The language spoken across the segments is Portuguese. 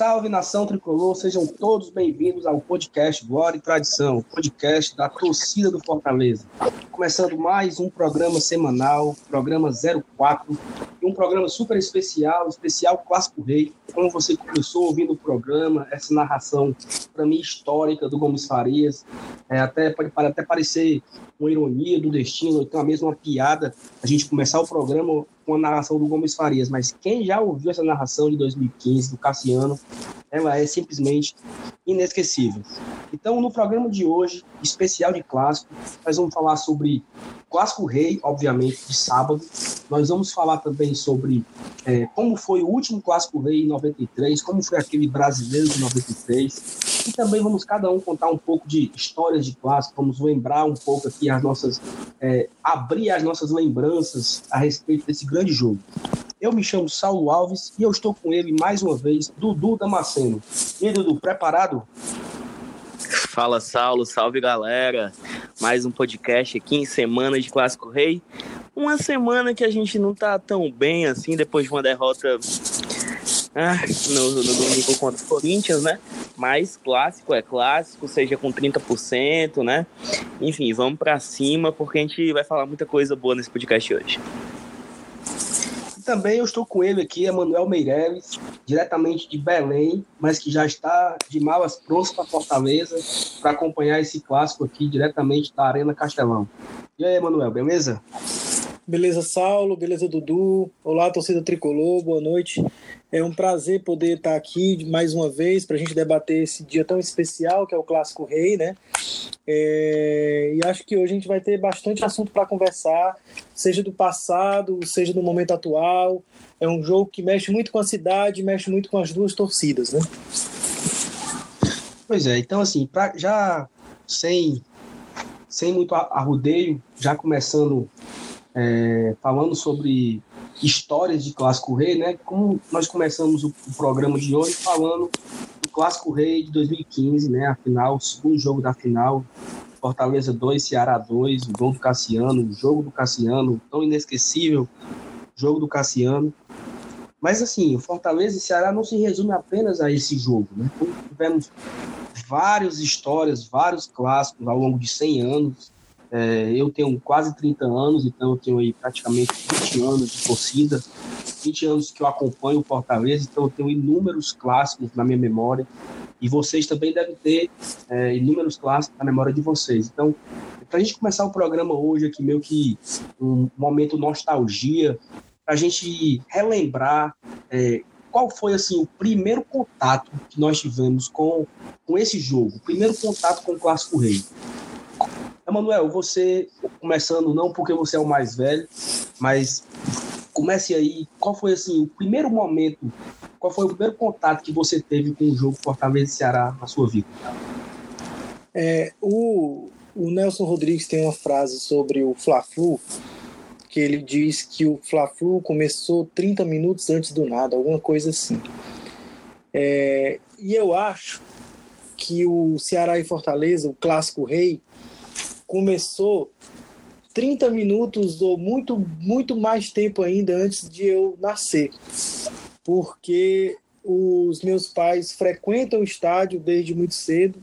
Salve, nação tricolor, sejam todos bem-vindos ao podcast Glória e Tradição, podcast da torcida do Fortaleza. Começando mais um programa semanal, programa 04, e um programa super especial, especial Clássico Rei. Como você começou ouvindo o programa, essa narração, para mim, histórica do Gomes Farias, é, até, pode até parecer uma ironia do destino, então a mesma piada, a gente começar o programa com a narração do Gomes Farias, mas quem já ouviu essa narração de 2015 do Cassiano, ela é simplesmente inesquecível. Então, no programa de hoje, especial de clássico, nós vamos falar sobre Clássico Rei, obviamente, de sábado. Nós vamos falar também sobre é, como foi o último Clássico Rei em 93, como foi aquele brasileiro de 93. E também vamos cada um contar um pouco de histórias de clássico, vamos lembrar um pouco aqui as nossas. É, abrir as nossas lembranças a respeito desse grande jogo. Eu me chamo Saulo Alves e eu estou com ele mais uma vez, Dudu Damasceno. E Dudu, preparado? Fala, Saulo, salve galera. Mais um podcast aqui em semana de Clássico Rei. Uma semana que a gente não tá tão bem assim, depois de uma derrota ah, no, no domingo contra o Corinthians, né? Mas clássico é clássico, seja com 30%, né? Enfim, vamos para cima porque a gente vai falar muita coisa boa nesse podcast hoje. E também eu estou com ele aqui, Emanuel Meireles, diretamente de Belém, mas que já está de malas prontas para Fortaleza para acompanhar esse clássico aqui diretamente da Arena Castelão. E aí, Emanuel, beleza? Beleza, Saulo, beleza, Dudu. Olá, torcida tricolor, boa noite. É um prazer poder estar aqui mais uma vez para a gente debater esse dia tão especial que é o Clássico Rei, né? É... E acho que hoje a gente vai ter bastante assunto para conversar, seja do passado, seja do momento atual. É um jogo que mexe muito com a cidade, mexe muito com as duas torcidas, né? Pois é, então assim, pra, já sem, sem muito arrudeio, já começando é, falando sobre histórias de Clássico Rei, né? Como nós começamos o, o, programa de hoje falando do Clássico Rei de 2015, né? A final, o segundo jogo da final, Fortaleza 2, Ceará 2, o gol do Cassiano, o jogo do Cassiano, tão inesquecível, jogo do Cassiano. Mas assim, o Fortaleza e Ceará não se resume apenas a esse jogo, né? Tivemos várias histórias, vários clássicos ao longo de 100 anos, é, eu tenho quase 30 anos, então eu tenho aí praticamente 20 anos de torcida, 20 anos que eu acompanho o Fortaleza, então eu tenho inúmeros clássicos na minha memória, e vocês também devem ter é, inúmeros clássicos na memória de vocês. Então, para a gente começar o programa hoje aqui, meio que um momento nostalgia, para a gente relembrar é, qual foi assim o primeiro contato que nós tivemos com, com esse jogo, o primeiro contato com o Clássico Rei. Emanuel, você começando não porque você é o mais velho, mas comece aí. Qual foi assim o primeiro momento? Qual foi o primeiro contato que você teve com o jogo Fortaleza e Ceará na sua vida? É, o, o Nelson Rodrigues tem uma frase sobre o Fla-Flu que ele diz que o Fla-Flu começou 30 minutos antes do nada, alguma coisa assim. É, e eu acho que o Ceará e Fortaleza, o clássico rei, começou 30 minutos ou muito, muito mais tempo ainda antes de eu nascer. Porque os meus pais frequentam o estádio desde muito cedo.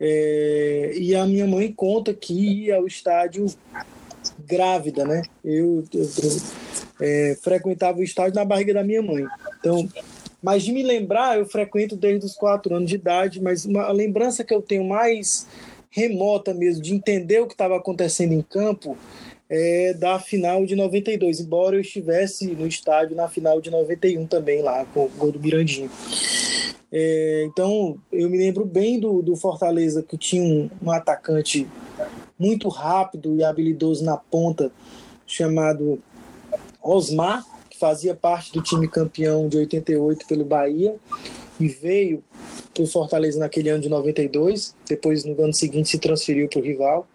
É, e a minha mãe conta que ia ao estádio grávida, né? Eu, eu, é, frequentava o estádio na barriga da minha mãe. Então, mas de me lembrar, eu frequento desde os quatro anos de idade, mas uma, a lembrança que eu tenho mais remota mesmo, de entender o que estava acontecendo em campo, é, da final de 92, embora eu estivesse no estádio na final de 91 também, lá com o gol do Mirandinho. É, então, eu me lembro bem do, do Fortaleza, que tinha um, um atacante muito rápido e habilidoso na ponta, chamado Osmar, que fazia parte do time campeão de 88 pelo Bahia e veio para o Fortaleza naquele ano de 92, depois no ano seguinte se transferiu para o rival.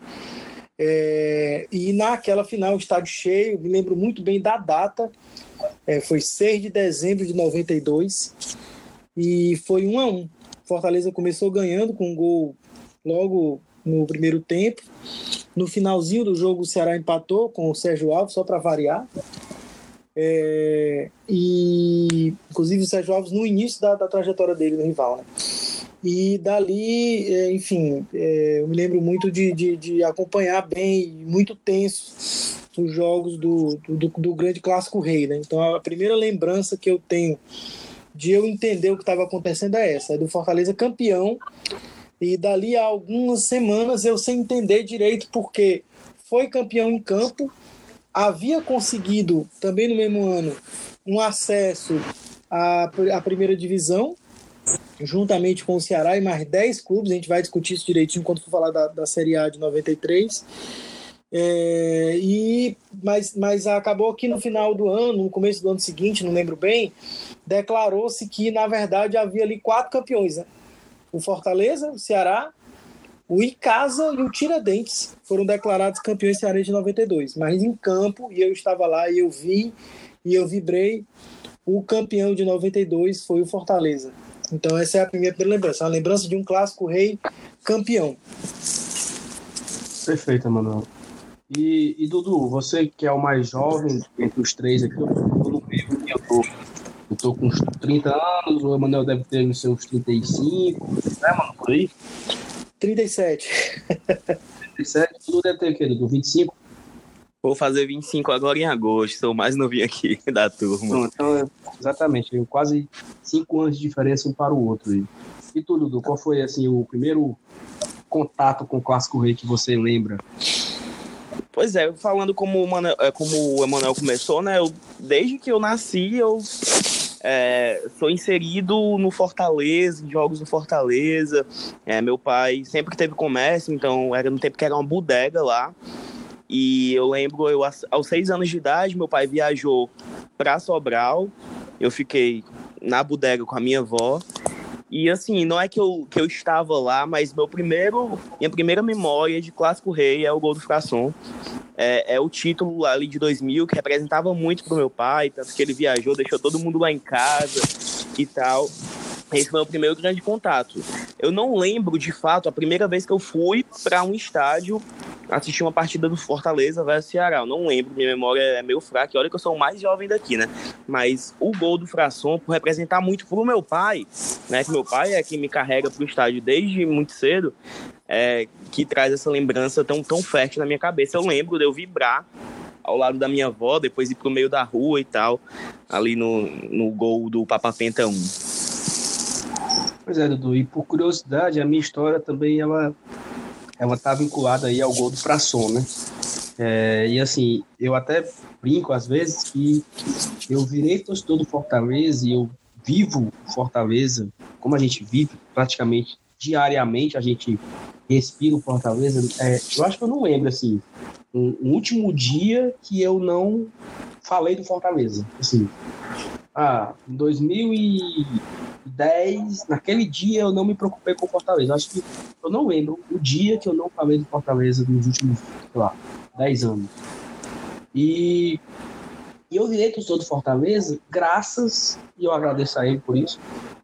É, e naquela final, estádio cheio, me lembro muito bem da data, é, foi 6 de dezembro de 92, e foi um a um. Fortaleza começou ganhando com um gol logo no primeiro tempo. No finalzinho do jogo, o Ceará empatou com o Sérgio Alves, só para variar. É, e inclusive o Sérgio Alves no início da, da trajetória dele no rival, né? E dali, é, enfim, é, eu me lembro muito de, de, de, acompanhar bem, muito tenso, os jogos do, do, do, grande clássico rei, né? Então a primeira lembrança que eu tenho de eu entender o que estava acontecendo é essa, é do Fortaleza campeão. E dali a algumas semanas eu sem entender direito porque foi campeão em campo, havia conseguido também no mesmo ano um acesso à, à primeira divisão juntamente com o Ceará e mais 10 clubes, a gente vai discutir isso direitinho quando for falar da, da Série A de 93. É, e, mas, mas acabou que no final do ano, no começo do ano seguinte, não lembro bem, declarou-se que na verdade havia ali quatro campeões: né? o Fortaleza, o Ceará, o Icasa e o Tiradentes foram declarados campeões cearenses de 92. Mas em campo, e eu estava lá e eu vi e eu vibrei, o campeão de 92 foi o Fortaleza. Então essa é a primeira, primeira lembrança, a lembrança de um clássico rei campeão. Perfeito, Manuel. E, e, Dudu, você que é o mais jovem entre os três aqui, eu meio aqui, eu tô, eu tô com uns 30 anos, o Emanuel deve ter os seus 35, né, mano, por aí? 37. 37, Dudu deve ter o quê, Dudu? 25? Vou fazer 25 agora em agosto, sou o mais novinho aqui da turma. então, exatamente, quase 5 anos de diferença um para o outro. E tu, Dudu, qual foi assim, o primeiro contato com o Clássico Rei que você lembra? Pois é, falando como o, Manoel, é, como o Emanuel começou, né? Eu, desde que eu nasci, eu é, sou inserido no Fortaleza, em jogos no Fortaleza. É, meu pai sempre teve comércio, então era no tempo que era uma bodega lá. E eu lembro, eu aos seis anos de idade, meu pai viajou para Sobral. Eu fiquei na bodega com a minha avó. E assim, não é que eu, que eu estava lá, mas meu primeiro, minha primeira memória de Clássico Rei é o gol do Frasson. É, é o título ali de 2000 que representava muito pro meu pai, tanto que ele viajou, deixou todo mundo lá em casa e tal. Esse foi o primeiro grande contato. Eu não lembro, de fato, a primeira vez que eu fui para um estádio assistir uma partida do Fortaleza versus Ceará. Eu não lembro, minha memória é meio fraca. Olha que eu sou o mais jovem daqui, né? Mas o gol do Frasson, por representar muito pro meu pai, né? Que meu pai é quem me carrega pro estádio desde muito cedo, é, que traz essa lembrança tão, tão fértil na minha cabeça. Eu lembro de eu vibrar ao lado da minha avó, depois ir pro meio da rua e tal, ali no, no gol do Papa Penta 1. Pois é, Dudu, e por curiosidade, a minha história também ela ela tá vinculada aí ao gol do Frasson, né? É, e assim, eu até brinco às vezes que eu virei torcedor do Fortaleza e eu vivo Fortaleza, como a gente vive praticamente diariamente, a gente respira o Fortaleza. É, eu acho que eu não lembro, assim, um, um último dia que eu não falei do Fortaleza. Assim, ah, em 2010, naquele dia eu não me preocupei com o Fortaleza. Acho que eu não lembro o dia que eu não falei do Fortaleza nos últimos, sei lá, 10 anos. E, e eu virei torcedor do Fortaleza graças, e eu agradeço a ele por isso,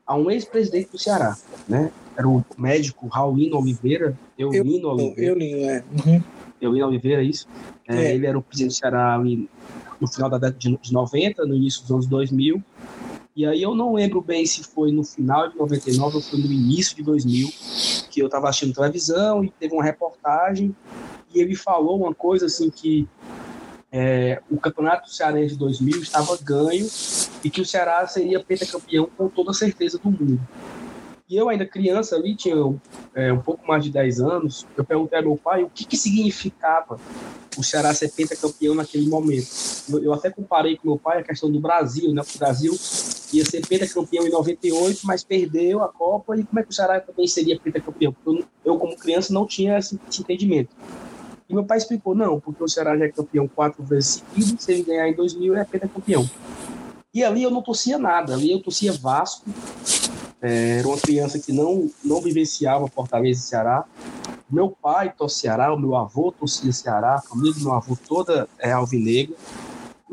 a um ex-presidente do Ceará, né? Era o médico Raulino Oliveira, Eulino Oliveira. Eulino, é. Uhum. Eulino Oliveira, isso. É, é. Ele era o presidente do Ceará ali no final da década de 90, no início dos anos 2000. E aí eu não lembro bem se foi no final de 99 ou foi no início de 2000, que eu estava assistindo televisão e teve uma reportagem e ele falou uma coisa assim que é, o campeonato cearense de 2000 estava ganho e que o Ceará seria pentacampeão com toda certeza do mundo. E eu ainda criança ali, tinha é, um pouco mais de 10 anos, eu perguntei ao meu pai o que, que significava o Ceará ser pentacampeão naquele momento. Eu, até comparei com meu pai a questão do Brasil, né? O Brasil ia ser pentacampeão em 98, mas perdeu a Copa, e como é que o Ceará também seria pentacampeão? Porque eu, como criança, não tinha esse, esse entendimento. E meu pai explicou, não, porque o Ceará já é campeão quatro vezes seguidas, se ele ganhar em 2000 é apenas campeão. E ali eu não torcia nada, ali eu torcia Vasco, é, era uma criança que não, não vivenciava Fortaleza e Ceará. Meu pai torcia Ceará, o meu avô torcia Ceará, a família do meu avô toda é alvinegra.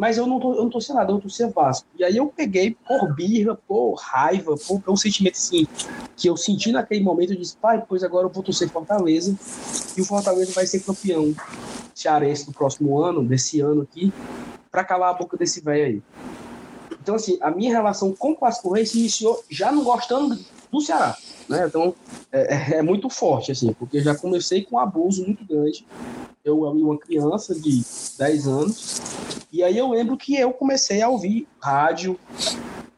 Mas eu não, eu não torcia nada, eu torcia Vasco. E aí eu peguei por birra, por raiva, por, por um sentimento assim, que eu senti naquele momento, eu disse, pai, pois agora eu vou torcer Fortaleza, e o Fortaleza vai ser campeão cearense do próximo ano, desse ano aqui, para calar a boca desse velho aí. Então, assim, a minha relação com o Clássico Rei se iniciou já não gostando do Ceará. Né? Então, é, é, muito forte, assim, porque já comecei com um abuso muito grande. Eu era uma criança de 10 anos, e aí eu lembro que eu comecei a ouvir rádio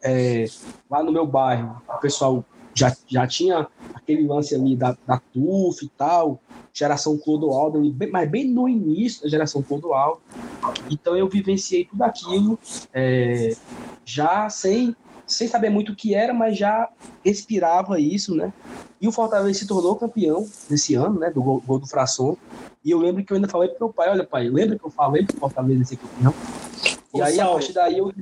é, lá no meu bairro. O pessoal já, já tinha aquele lance ali da, da TUF e tal, geração Clodoaldo, mas bem no início da geração Clodoaldo. Então eu vivenciei tudo aquilo é, já sem, sem saber muito o que era, mas já respirava isso, né? E o Fortaleza se tornou campeão nesse ano, né? Do gol, gol do Frasson. E eu lembro que eu ainda falei pro meu pai, olha pai, lembra que eu falei pro Fortaleza ser campeão? E aí, a partir daí, eu...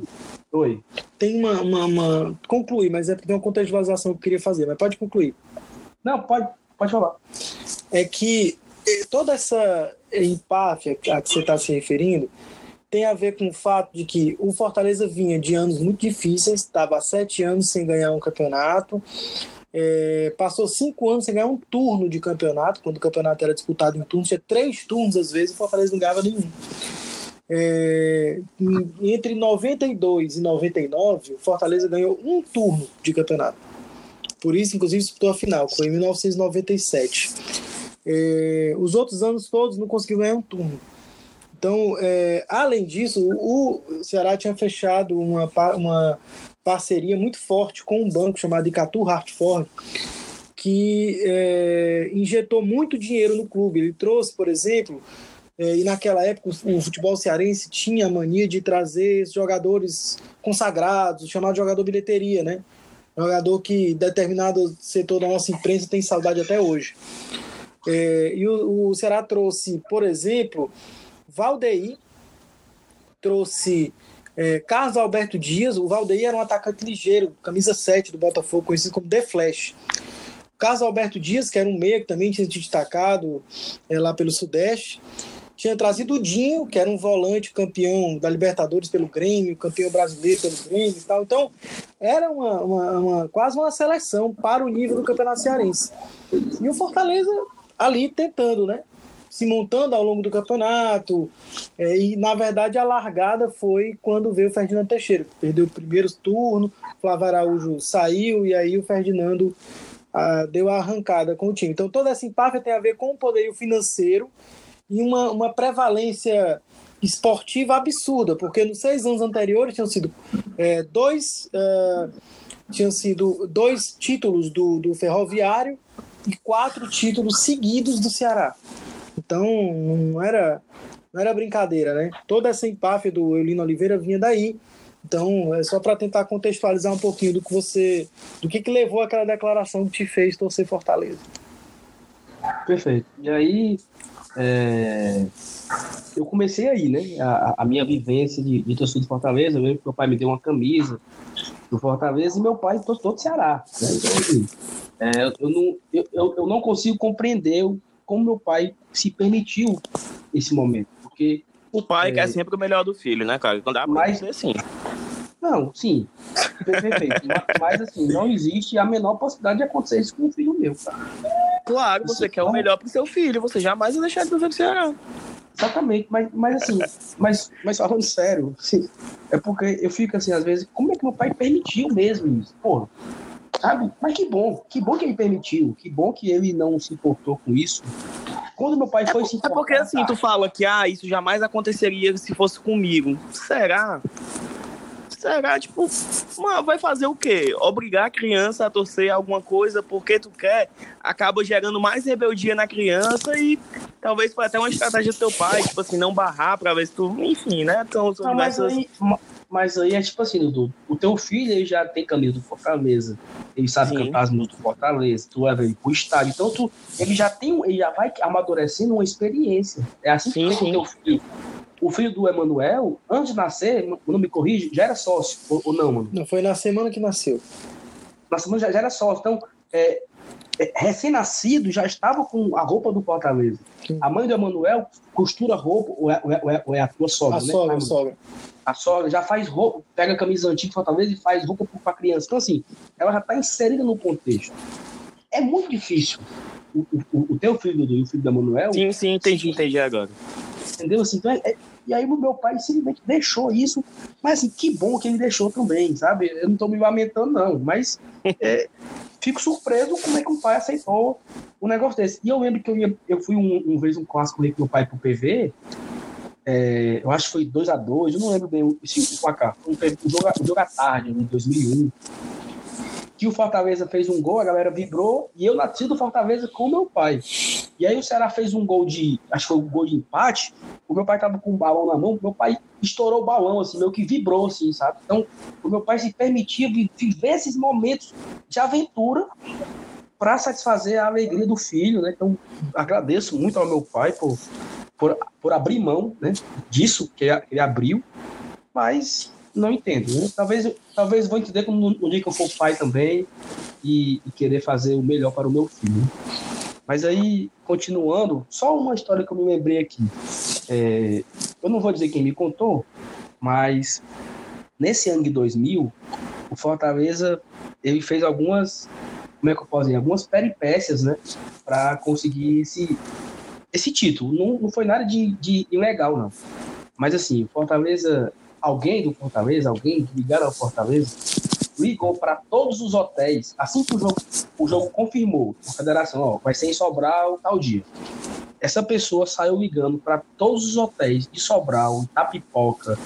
Oi. Tem uma, uma, uma... Conclui, mas é porque tem uma contextualização que eu queria fazer, mas pode concluir. Não, pode, pode falar. É que eh, toda essa empáfia a que você está se referindo tem a ver com o fato de que o Fortaleza vinha de anos muito difíceis, estava sete anos sem ganhar um campeonato, é, passou cinco anos sem ganhar um turno de campeonato, quando o campeonato era disputado em turnos, tinha três turnos às vezes, o Fortaleza não ganhava nenhum. É, entre 92 e 99, o Fortaleza ganhou um turno de campeonato. Por isso, inclusive, disputou a final, foi em 1997. É, os outros anos todos não conseguiu ganhar um turno. Então, é, além disso, o Ceará tinha fechado uma, uma parceria muito forte com um banco chamado Icatu Hartford, que é, injetou muito dinheiro no clube. Ele trouxe, por exemplo, é, e naquela época o, futebol cearense tinha a mania de trazer jogadores consagrados, chamado jogador bilheteria, né? Jogador que determinado setor da nossa imprensa tem saudade até hoje. É, e o, o Ceará trouxe, por exemplo, Valdeir, trouxe é, Carlos Alberto Dias. O Valdeir era um atacante ligeiro, camisa 7 do Botafogo, conhecido como The Flash. Carlos Alberto Dias, que era um meia que também tinha se destacado é, lá pelo Sudeste. Tinha trazido o Dinho, que era um volante campeão da Libertadores pelo Grêmio, campeão brasileiro pelo Grêmio e tal. Então, era uma, uma, uma, quase uma seleção para o nível do Campeonato Cearense. E o Fortaleza ali tentando, né? Se montando ao longo do campeonato. É, e, na verdade, a largada foi quando veio o Ferdinando Teixeira. Perdeu o primeiro turno, Flávio Araújo saiu e aí o Ferdinando ah, deu a arrancada com o time. Então, toda essa empáfia tem a ver com o poderio financeiro e uma, uma prevalência esportiva absurda, porque nos seis anos anteriores tinham sido é, dois. Uh, tinham sido dois títulos do, do Ferroviário e quatro títulos seguidos do Ceará. Então, não era, não era brincadeira, né? Toda essa empáfia do Eulino Oliveira vinha daí. Então, é só para tentar contextualizar um pouquinho do que você, do que, que levou aquela declaração que te fez torcer Fortaleza. Perfeito. E aí, é, eu comecei aí, né? A, a minha vivência de, de torcida de Fortaleza. Eu lembro que meu pai me deu uma camisa do Fortaleza e meu pai torceu do Ceará. Né? Então, assim, é, eu, não, eu, eu não consigo compreender como meu pai se permitiu esse momento. Porque. O pai é, quer sempre o melhor do filho, né, cara? Quando dá pra mas, assim. Não, sim. Perfeito. mas, assim, não existe a menor possibilidade de acontecer isso com um filho meu, cara. Claro, você quer o melhor pro seu filho, você jamais vai deixar de fazer o Ceará. Exatamente, mas, mas assim, mas, mas falando sério, assim, é porque eu fico assim, às vezes, como é que meu pai permitiu mesmo isso? Porra, sabe? Mas que bom, que bom que ele permitiu, que bom que ele não se importou com isso. Quando meu pai foi é, se importar... É porque assim, tu fala que ah, isso jamais aconteceria se fosse comigo. Será? Será, tipo, mano, vai fazer o quê? Obrigar a criança a torcer alguma coisa porque tu quer, acaba gerando mais rebeldia na criança e talvez foi até uma estratégia do teu pai, tipo assim, não barrar pra ver se tu, enfim, né? Então, não, mas, aí, mas aí é tipo assim, Dudu, o teu filho ele já tem caminho do Fortaleza, ele sabe Sim. cantar as músicas do Fortaleza, tu leva ele pro estádio, então tu, ele já tem, ele já vai amadurecendo uma experiência. É assim Sim, que tem com o sim. teu filho. O filho do Emanuel, antes de nascer, não me corrige, já era sócio, ou, ou não, mano? Não foi na semana que nasceu. Na semana já, já era sócio. Então, é, é, recém-nascido já estava com a roupa do Fortaleza. Sim. A mãe do Emanuel costura roupa, ou é, ou é- ou é- é a tua sogra, A né? sogra, a sogra. a sogra já faz roupa, pega a camisa antiga do Fortaleza e faz roupa para criança. Então, assim, ela já está inserida no contexto. É muito difícil o, o, o teu filho e o filho da Manuel, Sim, sim, entendi, entendi agora. entendeu? Assim, então, é- é- e aí o meu pai simplesmente deixou isso, mas assim, que bom que ele deixou também, sabe? Eu não estou me lamentando, não, mas é, fico surpreso como é que o pai aceitou um negócio desse. E eu lembro que eu, ia, eu fui um, um vez um clássico com meu pai pro PV, é, eu acho que foi 2 a 2 eu não lembro bem o, placar. Foi jogo, um jogo à tarde, em 2001. Que o Fortaleza fez um gol, a galera vibrou, e eu nasci do Fortaleza com meu pai. E aí o Ceará fez um gol de. Acho que foi um gol de empate. O meu pai tava com um balão na mão, meu pai estourou o balão, assim, meio que vibrou, assim, sabe? Então, o meu pai se permitia vi- viver esses momentos de aventura para satisfazer a alegria do filho, né? Então, agradeço muito ao meu pai por, por, por abrir mão né, disso que ele abriu, mas não entendo. Né? Talvez, talvez vou entender quando no dia que eu for pai também e, e querer fazer o melhor para o meu filho. Mas aí, continuando, só uma história que eu me lembrei aqui. É, eu não vou dizer quem me contou, mas nesse ano de 2000, o Fortaleza ele fez algumas, como é que eu posso dizer, algumas peripécias, né, para conseguir esse, esse título. Não, não foi nada de, de ilegal, não. Mas assim, o Fortaleza, alguém do Fortaleza, alguém ligado ao Fortaleza, ligou para todos os hotéis, assim que o jogo, o jogo confirmou, a federação, ó, vai ser em Sobral tal dia. Essa pessoa saiu ligando para todos os hotéis de Sobral, Itapipoca,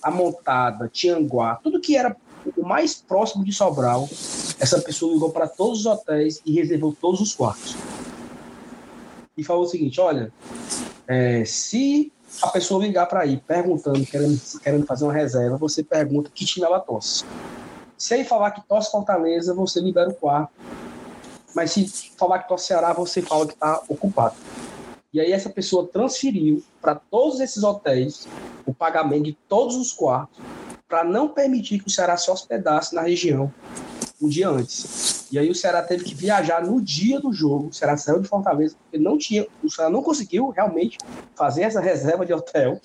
Amontada, Tianguá, tudo que era o mais próximo de Sobral. Essa pessoa ligou para todos os hotéis e reservou todos os quartos. E falou o seguinte: olha, é, se a pessoa ligar para aí perguntando, querendo, querendo fazer uma reserva, você pergunta que time ela torce. Se ele falar que torce Fortaleza, você libera o quarto. Mas se falar que torce Ceará, você fala que está ocupado. E aí essa pessoa transferiu para todos esses hotéis o pagamento de todos os quartos para não permitir que o Ceará se hospedasse na região um dia antes. E aí o Ceará teve que viajar no dia do jogo. O Ceará saiu de Fortaleza porque não tinha, o Ceará não conseguiu realmente fazer essa reserva de hotel.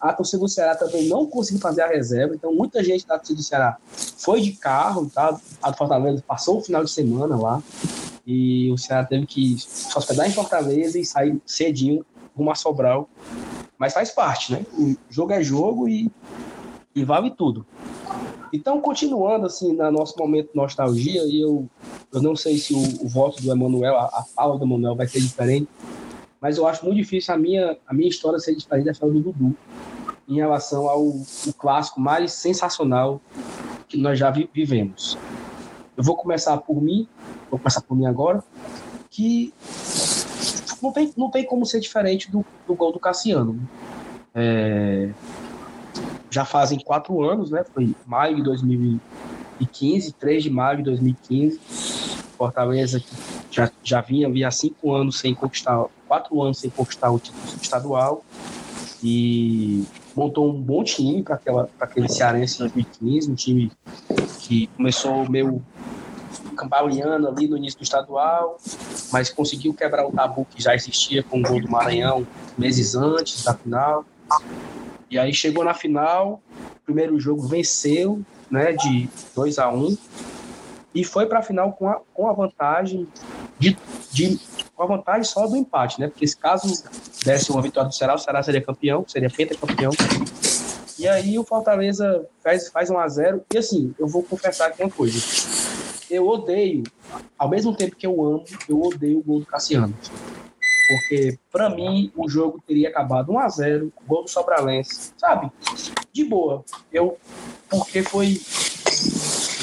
A torcida do Ceará também não conseguiu fazer a reserva. Então muita gente da torcida do Ceará foi de carro, tá? A do Fortaleza passou o final de semana lá. E o Ceará teve que se hospedar em Fortaleza e sair cedinho rumo a Sobral. Mas faz parte, né? O jogo é jogo e, e vale tudo. Então, continuando assim, no nosso momento de nostalgia, e eu, eu não sei se o, o voto do Emanuel, a, a fala do Emanuel vai ser diferente, mas eu acho muito difícil a minha, a minha história ser diferente da história do Dudu, em relação ao clássico mais sensacional que nós já vi, vivemos. Eu vou começar por mim, vou começar por mim agora, que não tem, não tem como ser diferente do, do gol do Cassiano. É, já fazem quatro anos, né? Foi maio de 2015, 3 de maio de 2015. Fortaleza já, já vinha, vinha cinco anos sem conquistar, quatro anos sem conquistar o título estadual e montou um bom time para aquele Cearense em 2015, um time que começou meio cambaleando ali no início do estadual, mas conseguiu quebrar o tabu que já existia com o gol do Maranhão meses antes da final. E aí chegou na final, primeiro jogo venceu, né, de 2 a 1 e foi para a final com a, com a vantagem de, de com a vantagem só do empate, né? Porque se caso desse uma vitória do Ceará, o Ceará seria campeão, seria pentacampeão. E aí o Fortaleza faz, faz 1 a 0 e assim, eu vou confessar aqui uma coisa. Eu odeio, ao mesmo tempo que eu amo, eu odeio o gol do Cassiano. Porque, para mim, o jogo teria acabado 1 a 0 gol do Sobralense, sabe? De boa. Eu, porque foi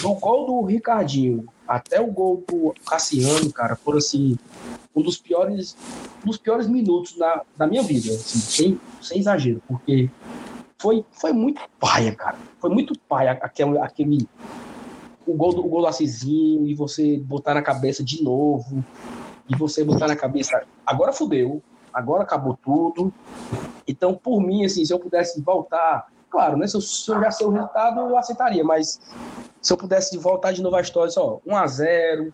do gol do Ricardinho até o gol do Cassiano, cara, foram assim, um dos piores, dos piores minutos da, da minha vida, assim, sem, sem exagero, porque foi, foi muito paia, cara. Foi muito paia aquele, aquele o gol do, o gol do Assisinho e você botar na cabeça de novo e você botar na cabeça agora fudeu, agora acabou tudo. Então, por mim, assim, se eu pudesse voltar, claro, né? Se eu, se eu já sei o resultado, eu aceitaria, mas se eu pudesse voltar de novo a história, só 1 a 0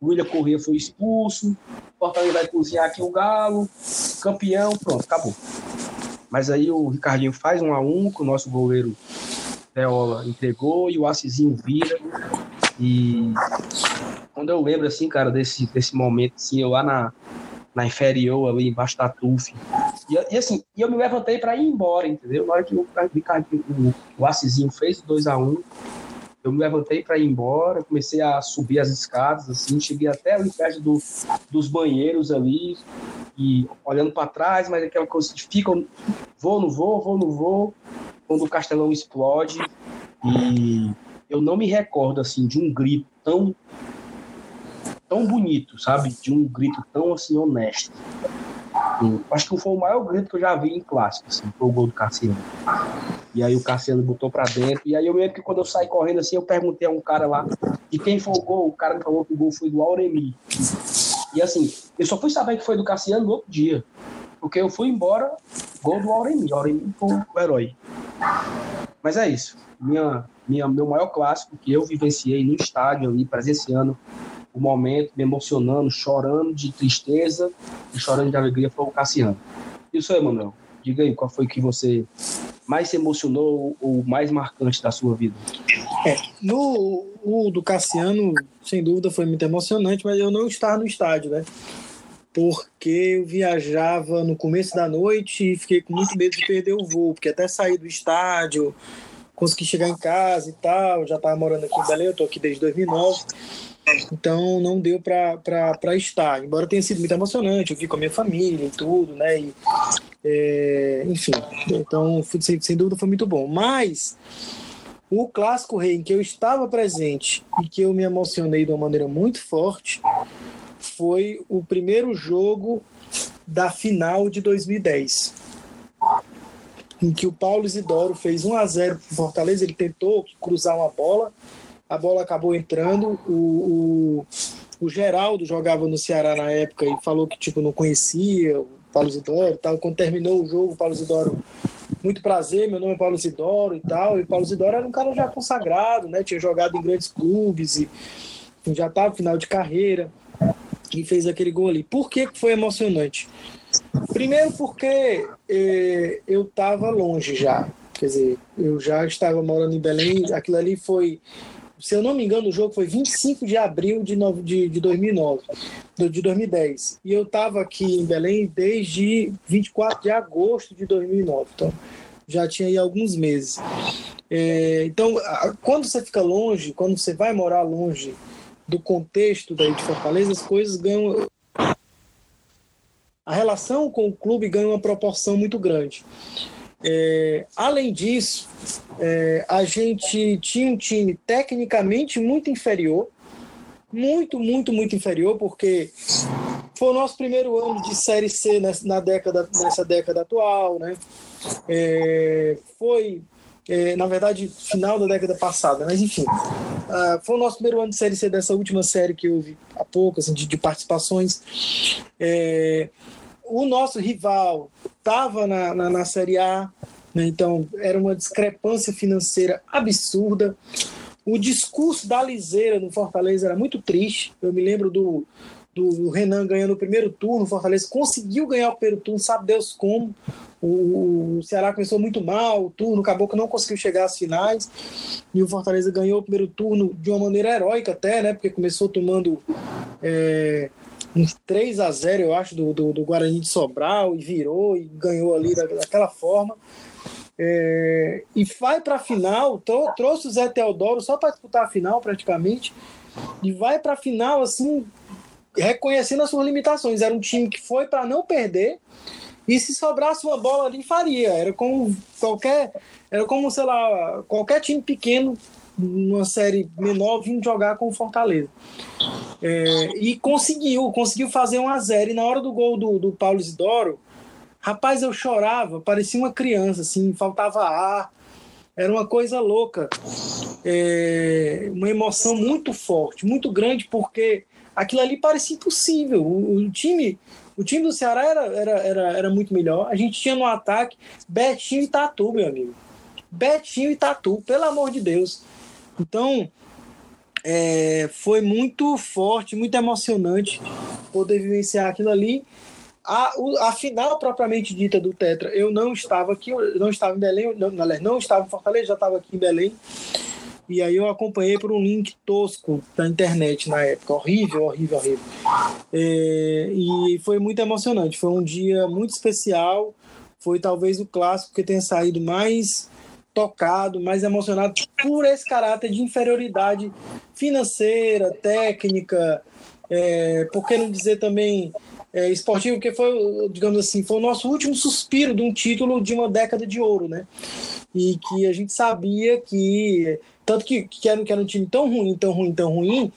o William Corrêa foi expulso, o Fortaleza vai cozinhar aqui o Galo, campeão, pronto, acabou. Mas aí o Ricardinho faz um a um, com o nosso goleiro Deola entregou e o Assisinho vira. E quando eu lembro, assim, cara, desse, desse momento, assim, eu lá na, na inferior, ali embaixo da TUF. E, e assim, eu me levantei para ir embora, entendeu? Na hora que o, o, o Assisinho fez o 2x1, eu me levantei para ir embora, comecei a subir as escadas, assim, cheguei até ali perto do, dos banheiros ali, e olhando para trás, mas aquela coisa de fica, vou, não vou, vou, não vou, quando o Castelão explode, e eu não me recordo, assim, de um grito tão tão bonito, sabe? De um grito tão, assim, honesto. Acho que foi o maior grito que eu já vi em clássico, assim, foi o gol do Cassiano. E aí o Cassiano botou pra dentro. E aí eu lembro que quando eu saí correndo assim, eu perguntei a um cara lá de quem foi o gol. O cara me falou que o gol foi do Auremi. E assim, eu só fui saber que foi do Cassiano no outro dia. Porque eu fui embora, gol do Auremi. Auremi foi o herói. Mas é isso. Minha, minha, meu maior clássico que eu vivenciei no estádio ali, presenciando o momento, me emocionando, chorando de tristeza e chorando de alegria foi o Cassiano. Isso aí, Manuel. Diga aí, qual foi que você mais se emocionou ou mais marcante da sua vida? É, no o do Cassiano, sem dúvida, foi muito emocionante, mas eu não estava no estádio, né? Porque eu viajava no começo da noite e fiquei com muito medo de perder o voo, porque até sair do estádio, consegui chegar em casa e tal, já estava morando aqui em Belém, eu estou aqui desde 2009. Então não deu para estar, embora tenha sido muito emocionante, eu vi com a minha família e tudo, né? E, é, enfim, então sem, sem dúvida foi muito bom. Mas o clássico rei em que eu estava presente e que eu me emocionei de uma maneira muito forte foi o primeiro jogo da final de 2010 em que o Paulo Isidoro fez 1 a 0 para Fortaleza, ele tentou cruzar uma bola, a bola acabou entrando. O, o, o, Geraldo jogava no Ceará na época e falou que tipo não conhecia o Paulo Zidoro e tal. Quando terminou o jogo, o Paulo Zidoro, muito prazer, meu nome é Paulo Zidoro e tal. E Paulo Zidoro era um cara já consagrado, né? Tinha jogado em grandes clubes e já estava final de carreira e fez aquele gol ali. Por que foi emocionante? Primeiro porque eh, eu estava longe já. Quer dizer, eu já estava morando em Belém. Aquilo ali foi se eu não me engano, o jogo foi 25 de abril de, no, de, de 2009, de 2010. E eu estava aqui em Belém desde 24 de agosto de 2009. Então, já tinha aí alguns meses. É, então, quando você fica longe, quando você vai morar longe do contexto daí de Fortaleza, as coisas ganham. A relação com o clube ganha uma proporção muito grande. É, além disso, é, a gente tinha um time tecnicamente muito inferior, muito, muito, muito inferior, porque foi o nosso primeiro ano de Série C nessa, na década, nessa década atual, né? É, foi, é, na verdade, final da década passada, mas enfim, uh, foi o nosso primeiro ano de Série C dessa última série que houve há pouco, assim, de, de participações. O nosso rival estava na, na, na, Série A, né? então era uma discrepância financeira absurda. O discurso da Liseira no Fortaleza era muito triste. Eu me lembro do, do Renan ganhando o primeiro turno, o Fortaleza conseguiu ganhar o primeiro turno, sabe Deus como. O, o Ceará começou muito mal, o turno acabou que não conseguiu chegar às finais. E o Fortaleza ganhou o primeiro turno de uma maneira heróica até, né? Porque começou tomando é, uns 3 a 0 eu acho, do, do, do, Guarani de Sobral, e virou e ganhou ali da, daquela forma. É, e vai para a final, trou trouxe o Zé Teodoro só para disputar a final praticamente, e vai para a final assim, reconhecendo as suas limitações. Era um time que foi para não perder, e se sobrasse uma bola ali, faria. Era como qualquer, era como, sei lá, qualquer time pequeno numa série menor vindo jogar com o Fortaleza. É, e conseguiu, conseguiu fazer um a zero. E na hora do gol do, do Paulo Isidoro, Rapaz, eu chorava, parecia uma criança, assim, faltava ar. Era uma coisa louca. É, uma emoção muito forte, muito grande, porque aquilo ali parecia impossível. O, o time o time do Ceará era, era, era, era muito melhor. A gente tinha no ataque Betinho e Tatu, meu amigo. Betinho e Tatu, pelo amor de Deus. Então, é, foi muito forte, muito emocionante poder vivenciar aquilo ali. A, a final propriamente dita do Tetra, eu não estava aqui, eu não estava em Belém, não, não estava em Fortaleza, já estava aqui em Belém. E aí eu acompanhei por um link tosco da internet na época. Horrível, horrível, horrível. É, e foi muito emocionante. Foi um dia muito especial. Foi talvez o clássico que tenha saído mais tocado, mais emocionado por esse caráter de inferioridade financeira, técnica, é, por que não dizer também é, esportivo, porque foi, digamos assim, foi o nosso último suspiro de um título de uma década de ouro, né? E que a gente sabia que, tanto que, que, era, que era um time tão ruim, tão ruim, tão ruim,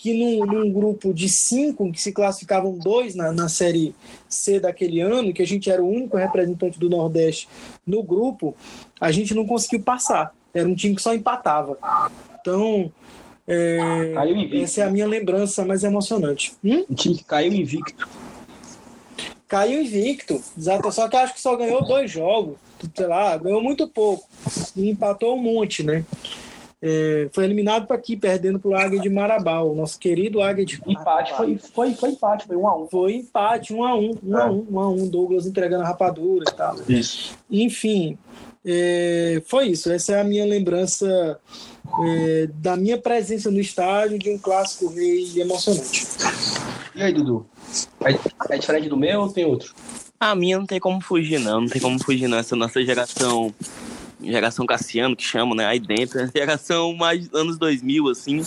que num, num, grupo de cinco, que se classificavam dois na, na Série C daquele ano, que a gente era o único representante do Nordeste no grupo, a gente não conseguiu passar. Era um time que só empatava. Então, é, essa é a minha lembrança mais emocionante. Hum? Um time que caiu invicto. Caiu invicto, exato. Só que acho que só ganhou dois jogos, sei lá, ganhou muito pouco. E empatou um monte, né? É, foi eliminado para aqui, perdendo para o Águia de Marabá, o nosso querido Águia de Empate, foi, foi, foi empate, foi um a um. Foi empate, um a um, um é. a um, um a um, Douglas entregando a rapadura e tal. Isso. Enfim, é, foi isso. Essa é a minha lembrança é, da minha presença no estádio de um clássico rei emocionante. E aí, Dudu? É, é diferente do meu ou tem outro? A minha não tem como fugir, não. Não tem como fugir, não. Essa nossa geração geração Cassiano, que chamam, né? Aí dentro, geração mais anos 2000, assim,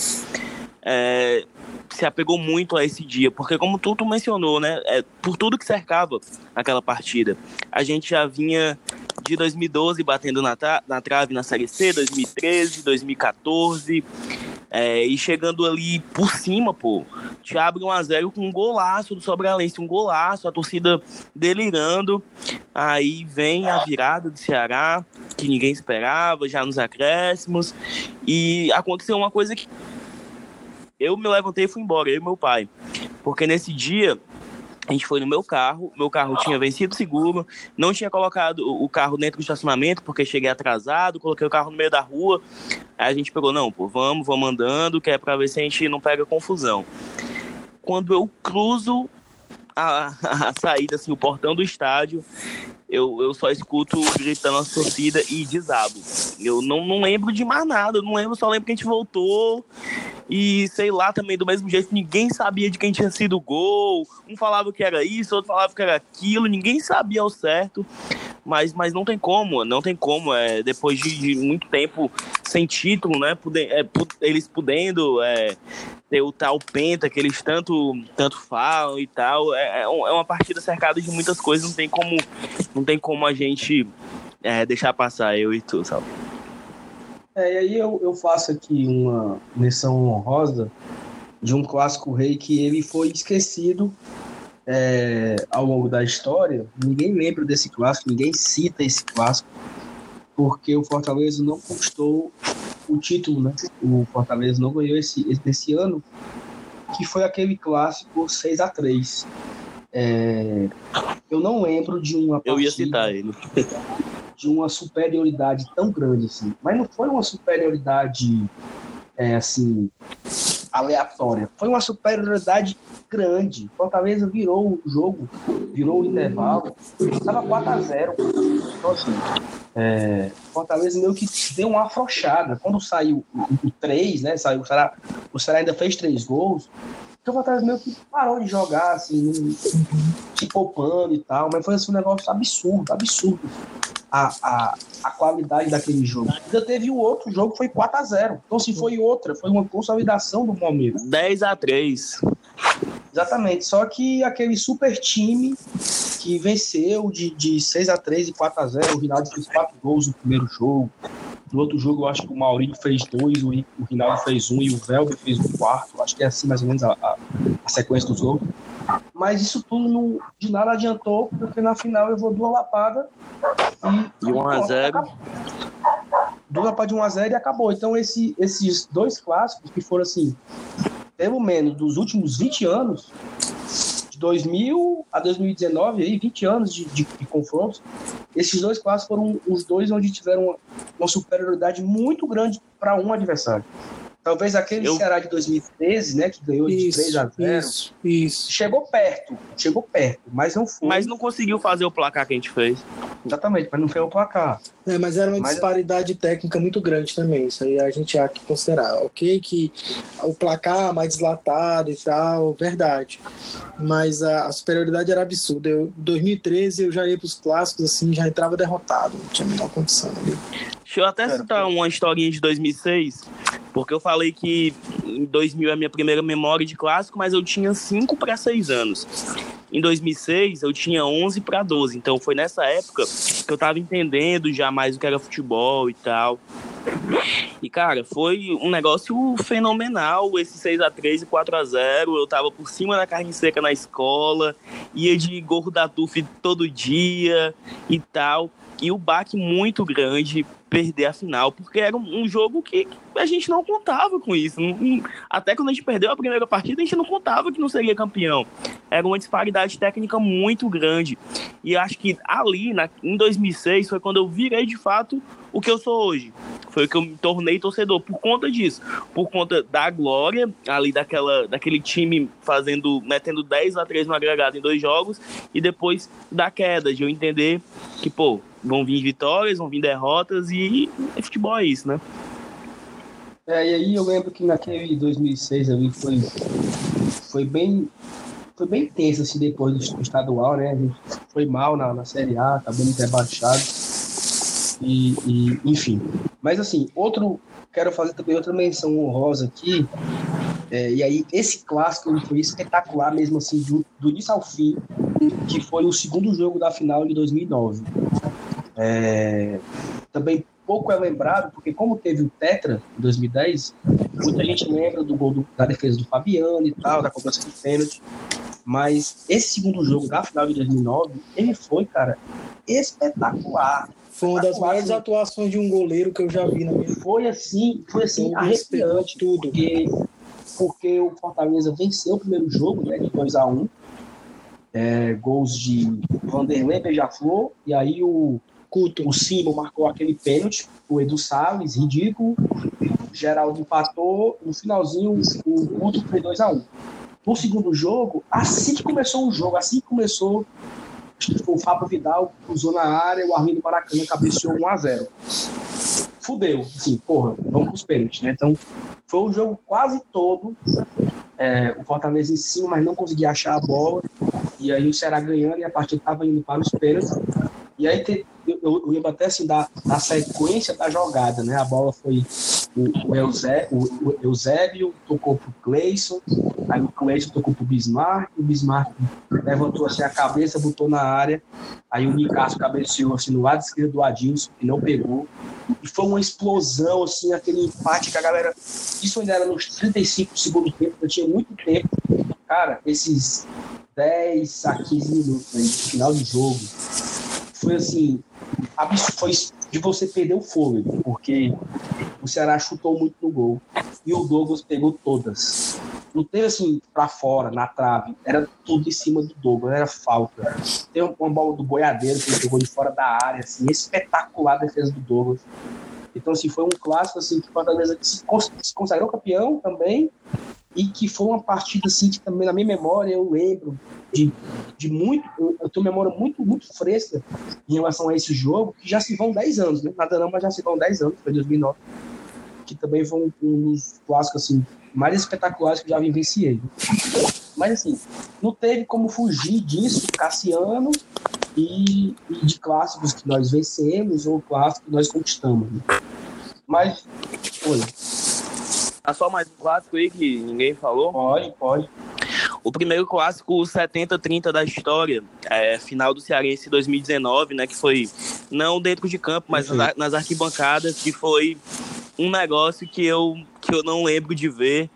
é, se apegou muito a esse dia, porque como tu, tu mencionou, né? É, por tudo que cercava aquela partida, a gente já vinha de 2012 batendo na, tra na trave na Série C, 2013, 2014, é, e chegando ali por cima, pô, te abre 1x0 com um golaço do Sobralense, um golaço, a torcida delirando. Aí vem a virada do Ceará, que ninguém esperava, já nos acréscimos. E aconteceu uma coisa que eu me levantei e fui embora, eu e meu pai. Porque nesse dia a gente foi no meu carro, meu carro tinha vencido seguro, não tinha colocado o carro dentro do estacionamento porque cheguei atrasado, coloquei o carro no meio da rua. Aí a gente pegou, não, pô, vamos, vamos andando, que é pra ver se a gente não pega confusão. Quando eu cruzo a, a saída, assim, o portão do estádio, eu, eu só escuto gritando a torcida e desabo. Eu não, não lembro de mais nada, eu não lembro, só lembro que a gente voltou e sei lá também, do mesmo jeito, ninguém sabia de quem tinha sido o gol. Um falava que era isso, outro falava que era aquilo, ninguém sabia ao certo. Mas, mas não tem como, não tem como. É, depois de, de muito tempo sem título, né? É, eles podendo é, ter o tal Penta que eles tanto, tanto falam e tal. É, é, é uma partida cercada de muitas coisas, não tem como, não tem como a gente é, deixar passar, eu e tu, sabe? É, e aí eu, eu faço aqui uma menção honrosa de um clássico rei que ele foi esquecido é, ao longo da história. Ninguém lembra desse clássico, ninguém cita esse clássico, porque o Fortaleza não conquistou o título, né? O Fortaleza não ganhou esse, esse ano, que foi aquele clássico 6 a 3 é, Eu não lembro de uma Eu ia citar ele de uma superioridade tão grande assim. Mas não foi uma superioridade é, assim aleatória. Foi uma superioridade grande. Fortaleza virou o jogo, virou o intervalo, estava 4 a 0 Então, assim, é, Fortaleza meio que deu uma afrouxada. Quando saiu o 3, né? Saiu, o Ceará, o Ceará ainda fez três gols. Então o Fortaleza meio que parou de jogar, assim, se poupando e tal, mas foi assim, um negócio absurdo, absurdo a, a, a qualidade daquele jogo. Ainda teve o outro jogo, foi 4 a 0 Então, se foi outra, foi uma consolidação do Palmeiras. 10 a 3 Exatamente. Só que aquele super time que venceu de, de 6 a 3 e 4 a 0 o Rinaldo fez 4 gols no primeiro jogo. No outro jogo, eu acho que o Maurício fez dois, o, o Rinaldo fez um e o Velber fez o quarto. Acho que é assim mais ou menos a, a, a sequência dos gols. mas isso tudo não, de nada adiantou, porque na final eu vou duas lapadas e, e 1x0. Duas lapadas de 1x0 e acabou. Então, esse, esses dois clássicos que foram assim, pelo menos dos últimos 20 anos, 2000 a 2019, aí, 20 anos de, de, de confrontos, esses dois clássicos foram os dois onde tiveram uma, uma superioridade muito grande para um adversário. Talvez aquele eu... Ceará de 2013, né, que ganhou isso, de 3 a 0. Isso, isso. Chegou perto, chegou perto, mas não foi. Mas não conseguiu fazer o placar que a gente fez. Exatamente, mas não foi o placar. É, mas era uma mas... disparidade técnica muito grande também. Isso aí a gente há que considerar. Ok, que o placar mais deslatado e tal, verdade. Mas a, a superioridade era absurda. Eu, em 2013 eu já ia para os clássicos assim, já entrava derrotado, não tinha a menor condição ali. Deixa eu até citar uma historinha de 2006, porque eu falei que em 2000 é a minha primeira memória de clássico, mas eu tinha 5 para 6 anos. Em 2006 eu tinha 11 para 12, então foi nessa época que eu tava entendendo já mais o que era futebol e tal. E cara, foi um negócio fenomenal esse 6 a 3 e 4 a 0. Eu tava por cima da carne seca na escola, ia de gorro da TUF todo dia e tal. E o baque muito grande perder a final, porque era um, jogo que a gente não contava com isso. Até quando a gente perdeu a primeira partida, a gente não contava que não seria campeão. Era uma disparidade técnica muito grande. E acho que ali, na, em 2006, foi quando eu virei de fato o que eu sou hoje. Foi que eu me tornei torcedor por conta disso, por conta da glória ali daquela, daquele time fazendo, metendo 10 a 3 no agregado em dois jogos e depois da queda, de eu entender que, pô, vão vir vitórias, vão vir derrotas e futebol é isso, né? É, e aí eu lembro que naquele 2006 ali foi, foi bem foi bem tenso assim depois do, estadual, né? A gente foi mal na, na Série A, acabamos rebaixado. E, e, enfim. Mas assim, outro. Quero fazer também outra menção honrosa aqui. É, e aí, esse clássico foi espetacular mesmo, assim, do, do início ao fim, que foi o segundo jogo da final de 2009. É, também pouco é lembrado, porque como teve o Tetra em 2010, muita gente lembra do gol do, da defesa do Fabiano e tal, da cobrança de pênalti. Mas esse segundo jogo da final de 2009, ele foi, cara, espetacular. Foi uma das maiores assim. atuações de um goleiro que eu já vi na minha Foi assim, foi assim, arrepiante tudo. Porque, porque o Fortaleza venceu o primeiro jogo, né, de 2 a 1 é, gols de Vanderlei Beija-Flor, e aí o Couto, o Simon marcou aquele pênalti, o Edu Salles, ridículo. Geraldo empatou, no finalzinho o Couto fez 2x1. No segundo jogo, assim que começou o jogo, assim que começou, o Fábio Vidal cruzou na área, o Arlindo Maracanã cabeceou 1x0. Fudeu, assim, porra, vamos pros pênaltis, né? Então, foi o jogo quase todo, é, o Fortaleza em cima, mas não conseguia achar a bola, e aí o Ceará ganhando e a partida estava indo para os pênaltis. E aí eu, eu, até assim da, da sequência da jogada, né? A bola foi o, o, Eusébio, o, o Eusébio tocou pro Cleison, aí o Cleison tocou pro Bismarck, o Bismarck levantou assim a cabeça, botou na área, aí o Nicasso cabeceou assim no lado esquerdo do Adilson, que não pegou. E foi uma explosão, assim, aquele empate que a galera. Isso ainda era nos 35 segundos tempo, eu tinha muito tempo. Cara, esses 10 a 15 minutos aí, final de jogo, foi assim, foi de você perder o fôlego, porque o Ceará chutou muito no gol e o Douglas pegou todas. Não teve assim para fora, na trave, era tudo em cima do Douglas, era falta. Tem uma bola do boiadeiro que ele pegou de fora da área, assim, espetacular a defesa do Douglas. Então, assim, foi um clássico assim, que o Fortaleza se consagrou campeão também e que foi uma partida assim que também na minha memória eu lembro de, de muito, eu tenho memória muito, muito fresca em relação a esse jogo, que já se vão 10 anos, né? Nada não, mas já se vão 10 anos, foi 2009, que também foi um, um dos clássicos assim, mais espetaculares que eu já vivenciei. Mas assim, não teve como fugir disso, Cassiano e, e de clássicos que nós vencemos ou clássicos que nós conquistamos. Né? Mas, olha, ah, só mais um clássico aí que ninguém falou? Pode, pode. O primeiro clássico 70-30 da história, é final do Cearense 2019, né? Que foi não dentro de campo, mas nas, nas arquibancadas, que foi um negócio que eu, que eu não lembro de ver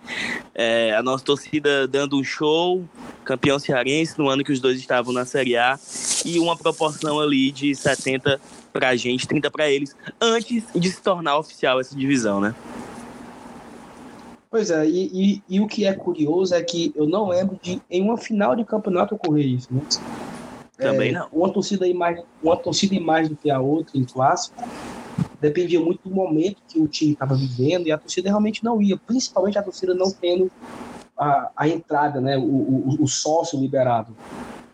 é, a nossa torcida dando um show, campeão cearense, no ano que os dois estavam na Série A, e uma proporção ali de 70 pra gente, 30 para eles, antes de se tornar oficial essa divisão, né? Pois é, e, e, e, o que é curioso é que eu não lembro de em uma final de campeonato ocorrer isso. Né? Também é, não. Uma torcida, mais, uma torcida mais do que a outra em clássico dependia muito do momento que o time estava vivendo e a torcida realmente não ia, principalmente a torcida não tendo a, a entrada, né, o, o, o sócio liberado.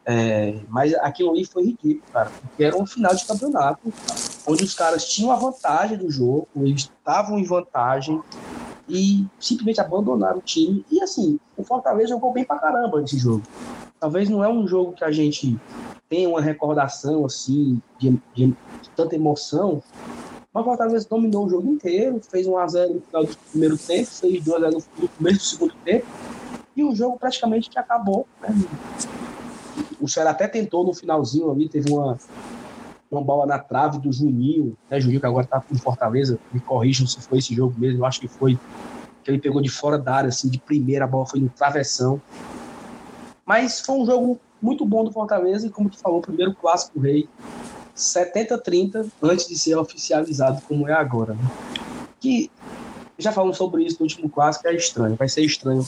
É, mas aquilo ali foi ridículo, cara, porque era um final de campeonato onde os caras tinham a vantagem do jogo, eles estavam em vantagem e simplesmente abandonaram o time. E assim, o Fortaleza jogou bem pra caramba nesse jogo. Talvez não é um jogo que a gente tenha uma recordação assim de, de, de tanta emoção, mas o Fortaleza dominou o jogo inteiro, fez 1x0 no final do primeiro tempo, fez 2x0 no começo do segundo tempo, e o jogo praticamente que acabou. Né? O Ceará até tentou no finalzinho ali, teve uma, uma bola na trave do Juninho, né? Juninho que agora tá com Fortaleza, me corrijam se foi esse jogo mesmo, eu acho que foi, que ele pegou de fora da área, assim, de primeira, a bola foi no travessão. Mas foi um jogo muito bom do Fortaleza, e como tu falou, primeiro clássico rei, 70-30 antes de ser oficializado como é agora. Né? Que já falamos sobre isso no último clássico, é estranho. Vai ser estranho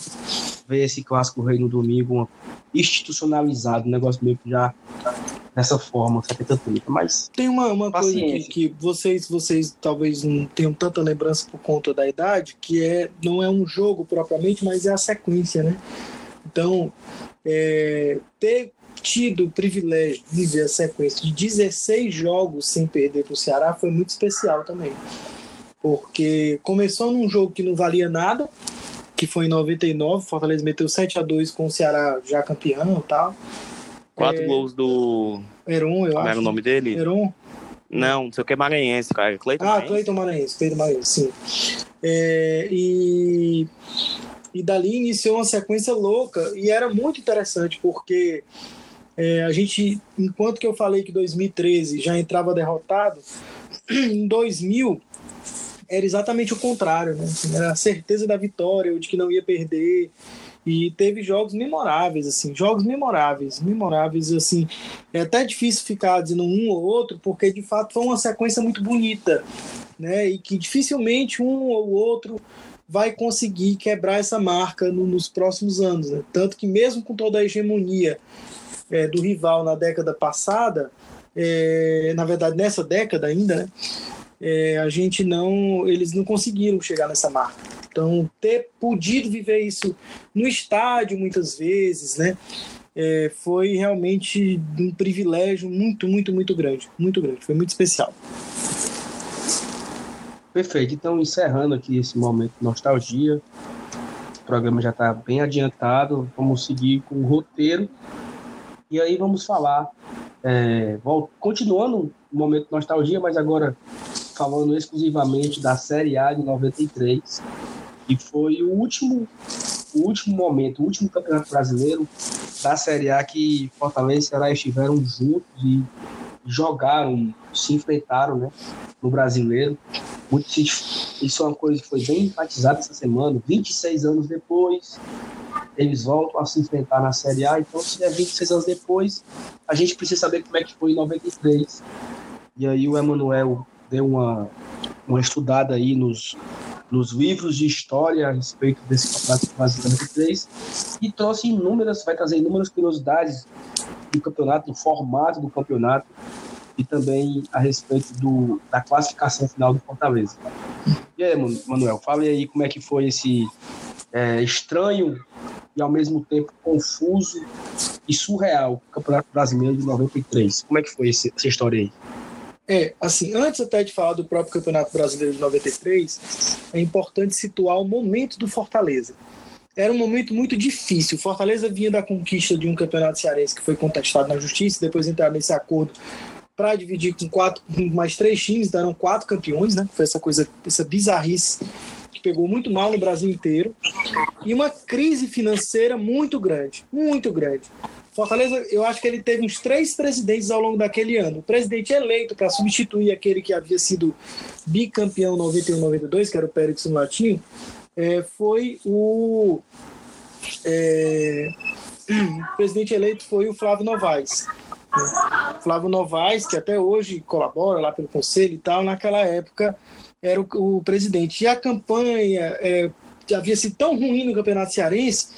ver esse clássico rei no domingo institucionalizado, um negócio meio que já dessa forma, 70-30. Mas. Tem uma, uma coisa que, que, vocês, vocês talvez não tenham tanta lembrança por conta da idade, que é não é um jogo propriamente, mas é a sequência, né? Então, é, ter tido o privilégio de ver a sequência de 16 jogos sem perder para o Ceará foi muito especial também. Porque começou num jogo que não valia nada, que foi em 99, Fortaleza meteu 7 a 2 com o Ceará já campeão e tal. Quatro é... gols do. Heron, eu Como acho. era o nome dele? Heron. Não, não sei o que, Maranhense, cara. Cleiton ah, Cleiton Maranhense, Cleiton Maranhense, sim. É, e e dali iniciou uma sequência louca e era muito interessante porque é, a gente, enquanto que eu falei que 2013 já entrava derrotado, em 2000 era exatamente o contrário, né? Era a certeza da vitória, de que não ia perder. E teve jogos memoráveis, assim, jogos memoráveis, memoráveis, assim. É até difícil ficar dizendo um ou outro, porque de fato foi uma sequência muito bonita, né? E que dificilmente um ou outro vai conseguir quebrar essa marca no, nos próximos anos. Né? Tanto que, mesmo com toda a hegemonia é, do rival na década passada, é, na verdade, nessa década ainda, né? É, a gente não, eles não conseguiram chegar nessa marca. Então, ter podido viver isso no estádio muitas vezes, né? É, foi realmente um privilégio muito, muito, muito grande, muito grande. Foi muito especial. Perfeito. Então, encerrando aqui esse momento de nostalgia, o programa já está bem adiantado. Vamos seguir com o roteiro. E aí vamos falar, é, continuando o momento de nostalgia, mas agora falando exclusivamente da Série A de 93, e foi o último, o último momento, o último campeonato brasileiro da Série A que Fortaleza e Ceará estiveram juntos e jogaram, se enfrentaram né, no brasileiro. Isso é uma coisa que foi bem enfatizada essa semana. 26 anos depois, eles voltam a se enfrentar na Série A. Então, se é 26 anos depois, a gente precisa saber como é que foi em 93. E aí o Emanuel deu uma, uma estudada aí nos, nos livros de história a respeito desse campeonato brasileiro 93 e trouxe inúmeras, vai trazer inúmeras curiosidades do campeonato, do formato do campeonato e também a respeito do, da classificação final do Fortaleza. E aí, Manuel, fale aí como é que foi esse é, estranho e ao mesmo tempo confuso e surreal Campeonato Brasileiro de 93. Como é que foi esse, essa história aí? É, assim, antes até de falar do próprio Campeonato Brasileiro de 93, é importante situar o momento do Fortaleza. Era um momento muito difícil. Fortaleza vinha da conquista de um campeonato cearense que foi contestado na justiça, depois entrar nesse acordo para dividir com quatro, com mais três times, deram quatro campeões, né? Foi essa coisa, essa bizarrice que pegou muito mal no Brasil inteiro. E uma crise financeira muito grande, muito grande. Fortaleza, eu acho que ele teve uns três presidentes ao longo daquele ano. O presidente eleito para substituir aquele que havia sido bicampeão 91-92, que era o Pérez Latinho, é, foi o, é, o presidente eleito foi o Flávio Novaes. Flávio Novaes, que até hoje colabora lá pelo conselho e tal, naquela época era o, o presidente. E a campanha é, havia sido tão ruim no Campeonato Cearense,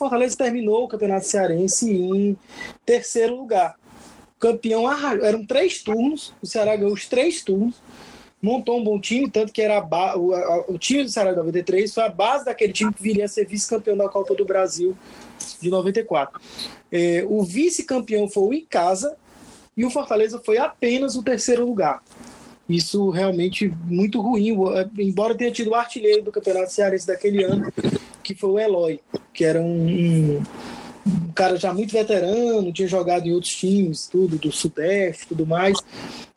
Fortaleza terminou o Campeonato Cearense em terceiro lugar. O campeão eram três turnos, o Ceará ganhou os três turnos, montou um bom time, tanto que era o, a, o time do Ceará de 93 foi a base daquele time que viria a ser vice-campeão da Copa do Brasil de 94. É, o vice-campeão foi o Icasa e o Fortaleza foi apenas o terceiro lugar. Isso realmente muito ruim, é, embora tenha tido o artilheiro do Campeonato Cearense daquele ano, que foi o Eloy, que era um, um, um cara já muito veterano, tinha jogado em outros times, tudo, do Sudeste tudo mais.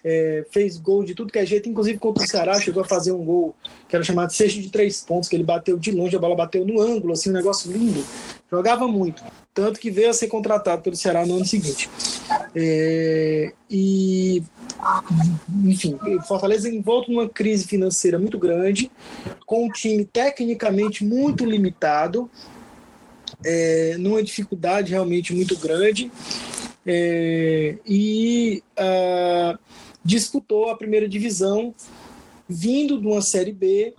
É, fez gol de tudo que é jeito, inclusive contra o Ceará, chegou a fazer um gol que era chamado sexto de três pontos, que ele bateu de longe, a bola bateu no ângulo, assim, um negócio lindo. Jogava muito. Tanto que veio a ser contratado pelo Ceará no ano seguinte. É, e, enfim, Fortaleza envolto numa crise financeira muito grande, com um time tecnicamente muito limitado, é, numa dificuldade realmente muito grande, é, e uh, disputou a primeira divisão vindo de uma Série B